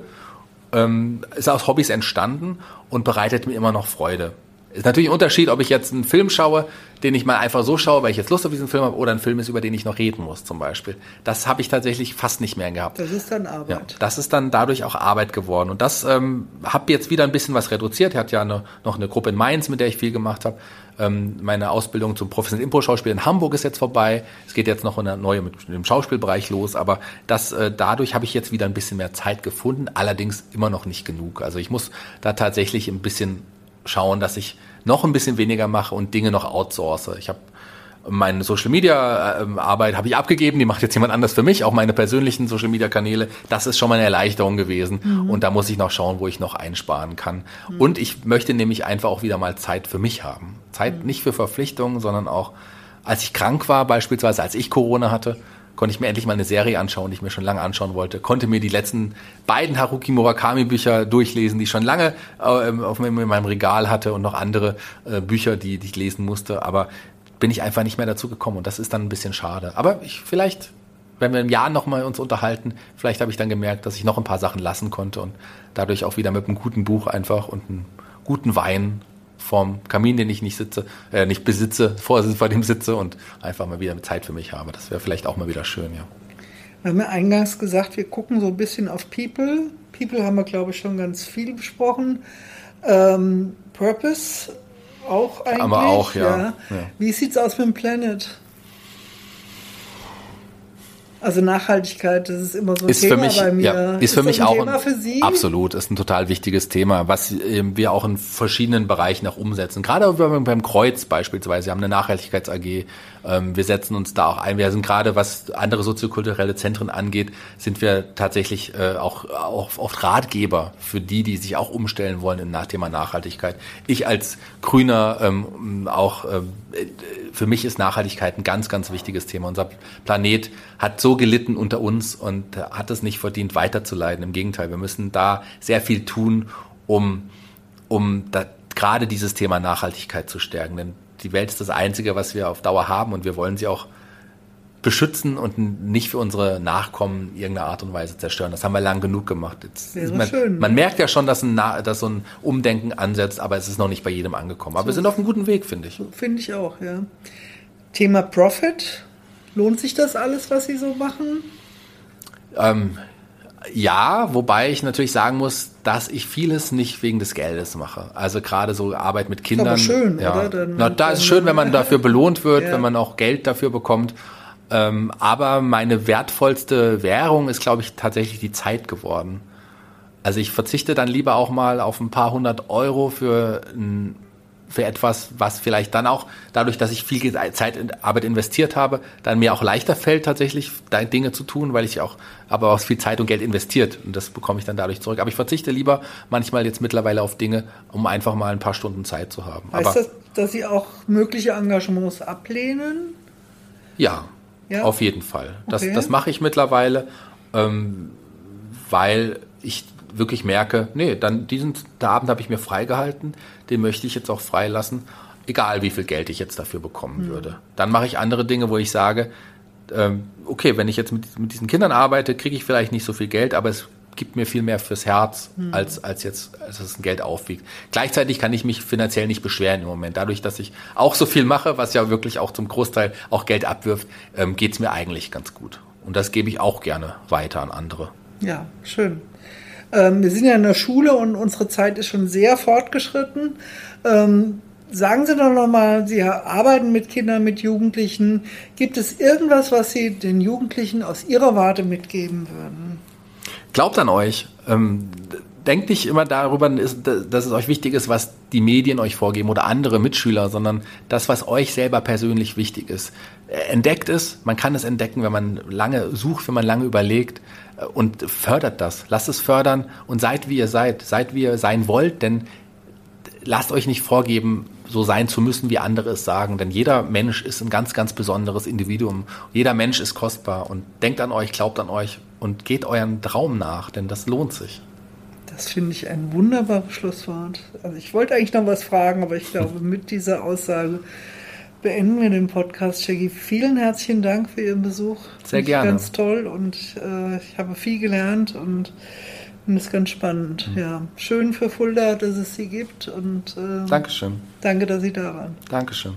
ähm, ist aus Hobbys entstanden und bereitet mir immer noch Freude. Ist natürlich ein Unterschied, ob ich jetzt einen Film schaue, den ich mal einfach so schaue, weil ich jetzt Lust auf diesen Film habe, oder ein Film ist, über den ich noch reden muss, zum Beispiel. Das habe ich tatsächlich fast nicht mehr gehabt. Das ist dann Arbeit. Ja, das ist dann dadurch auch Arbeit geworden. Und das ähm, habe jetzt wieder ein bisschen was reduziert. Ich hatte ja eine, noch eine Gruppe in Mainz, mit der ich viel gemacht habe. Ähm, meine Ausbildung zum professionellen Impro-Schauspiel in Hamburg ist jetzt vorbei. Es geht jetzt noch eine neue mit dem Schauspielbereich los, aber das, äh, dadurch habe ich jetzt wieder ein bisschen mehr Zeit gefunden, allerdings immer noch nicht genug. Also ich muss da tatsächlich ein bisschen schauen, dass ich noch ein bisschen weniger mache und Dinge noch outsource. Ich habe meine Social Media äh, Arbeit habe ich abgegeben, die macht jetzt jemand anders für mich, auch meine persönlichen Social Media Kanäle. Das ist schon mal eine Erleichterung gewesen mhm. und da muss ich noch schauen, wo ich noch einsparen kann. Mhm. Und ich möchte nämlich einfach auch wieder mal Zeit für mich haben. Zeit mhm. nicht für Verpflichtungen, sondern auch als ich krank war, beispielsweise als ich Corona hatte, konnte ich mir endlich mal eine Serie anschauen, die ich mir schon lange anschauen wollte. Konnte mir die letzten beiden Haruki Murakami Bücher durchlesen, die ich schon lange äh, auf in meinem Regal hatte und noch andere äh, Bücher, die, die ich lesen musste. Aber bin ich einfach nicht mehr dazu gekommen und das ist dann ein bisschen schade. Aber ich vielleicht, wenn wir im Jahr nochmal uns unterhalten, vielleicht habe ich dann gemerkt, dass ich noch ein paar Sachen lassen konnte und dadurch auch wieder mit einem guten Buch einfach und einem guten Wein vorm Kamin, den ich nicht sitze, äh, nicht besitze, vor, vor dem sitze und einfach mal wieder Zeit für mich habe. Das wäre vielleicht auch mal wieder schön, ja. Wir haben ja eingangs gesagt, wir gucken so ein bisschen auf People. People haben wir, glaube ich, schon ganz viel besprochen. Ähm, Purpose auch eigentlich. Aber auch, ja. ja. ja. Wie sieht's aus mit dem Planet? Also Nachhaltigkeit, das ist immer so ein ist Thema für mich, bei mir. Ja, ist, ist für mich ein auch Thema für Sie? absolut, ist ein total wichtiges Thema, was wir auch in verschiedenen Bereichen auch umsetzen. Gerade beim Kreuz beispielsweise, wir haben eine Nachhaltigkeits AG, ähm, wir setzen uns da auch ein. Wir sind gerade, was andere soziokulturelle Zentren angeht, sind wir tatsächlich äh, auch, auch oft Ratgeber für die, die sich auch umstellen wollen im Thema Nachhaltigkeit. Ich als Grüner ähm, auch äh, für mich ist Nachhaltigkeit ein ganz, ganz wichtiges Thema. Unser Planet hat so gelitten unter uns und hat es nicht verdient, weiterzuleiden. Im Gegenteil, wir müssen da sehr viel tun, um, um da, gerade dieses Thema Nachhaltigkeit zu stärken. Denn die Welt ist das Einzige, was wir auf Dauer haben und wir wollen sie auch beschützen und nicht für unsere Nachkommen irgendeine Art und Weise zerstören. Das haben wir lang genug gemacht. Jetzt, man, schön. man merkt ja schon, dass, ein, dass so ein Umdenken ansetzt, aber es ist noch nicht bei jedem angekommen. Aber so. wir sind auf einem guten Weg, finde ich. Finde ich auch, ja. Thema Profit. Lohnt sich das alles, was Sie so machen? Ähm, ja, wobei ich natürlich sagen muss, dass ich vieles nicht wegen des Geldes mache. Also gerade so Arbeit mit Kindern. Aber schön, ja. oder? Dann, Na, da ist schön, wenn man dafür belohnt wird, ja. wenn man auch Geld dafür bekommt. Ähm, aber meine wertvollste Währung ist, glaube ich, tatsächlich die Zeit geworden. Also ich verzichte dann lieber auch mal auf ein paar hundert Euro für ein für etwas, was vielleicht dann auch dadurch, dass ich viel Zeit in Arbeit investiert habe, dann mir auch leichter fällt, tatsächlich Dinge zu tun, weil ich auch aber auch viel Zeit und Geld investiert und das bekomme ich dann dadurch zurück. Aber ich verzichte lieber manchmal jetzt mittlerweile auf Dinge, um einfach mal ein paar Stunden Zeit zu haben. Heißt aber, das, dass Sie auch mögliche Engagements ablehnen? Ja, ja? auf jeden Fall. Das, okay. das mache ich mittlerweile, ähm, weil ich wirklich merke, nee, dann diesen Abend habe ich mir freigehalten, den möchte ich jetzt auch freilassen, egal wie viel Geld ich jetzt dafür bekommen mhm. würde. Dann mache ich andere Dinge, wo ich sage, ähm, okay, wenn ich jetzt mit, mit diesen Kindern arbeite, kriege ich vielleicht nicht so viel Geld, aber es gibt mir viel mehr fürs Herz, mhm. als, als jetzt, als es ein Geld aufwiegt. Gleichzeitig kann ich mich finanziell nicht beschweren im Moment. Dadurch, dass ich auch so viel mache, was ja wirklich auch zum Großteil auch Geld abwirft, ähm, geht es mir eigentlich ganz gut. Und das gebe ich auch gerne weiter an andere. Ja, schön. Ähm, wir sind ja in der Schule und unsere Zeit ist schon sehr fortgeschritten. Ähm, sagen Sie doch nochmal, Sie arbeiten mit Kindern, mit Jugendlichen. Gibt es irgendwas, was Sie den Jugendlichen aus Ihrer Warte mitgeben würden? Glaubt an euch. Ähm, denkt nicht immer darüber, dass es euch wichtig ist, was die Medien euch vorgeben oder andere Mitschüler, sondern das, was euch selber persönlich wichtig ist. Entdeckt es, man kann es entdecken, wenn man lange sucht, wenn man lange überlegt äh, und fördert das. Lasst es fördern und seid wie ihr seid, seid wie ihr sein wollt, denn lasst euch nicht vorgeben, so sein zu müssen, wie andere es sagen. Denn jeder Mensch ist ein ganz, ganz besonderes Individuum. Jeder Mensch ist kostbar und denkt an euch, glaubt an euch und geht euren Traum nach, denn das lohnt sich. Das finde ich ein wunderbares Schlusswort. Also ich wollte eigentlich noch was fragen, aber ich glaube, mit dieser Aussage beenden wir den Podcast. Shaggy, vielen herzlichen Dank für Ihren Besuch. Sehr gerne. Ganz toll und äh, ich habe viel gelernt und das ist ganz spannend. Mhm. Ja, schön für Fulda, dass es sie gibt. Und äh, Dankeschön. Danke, dass Sie da waren. Dankeschön.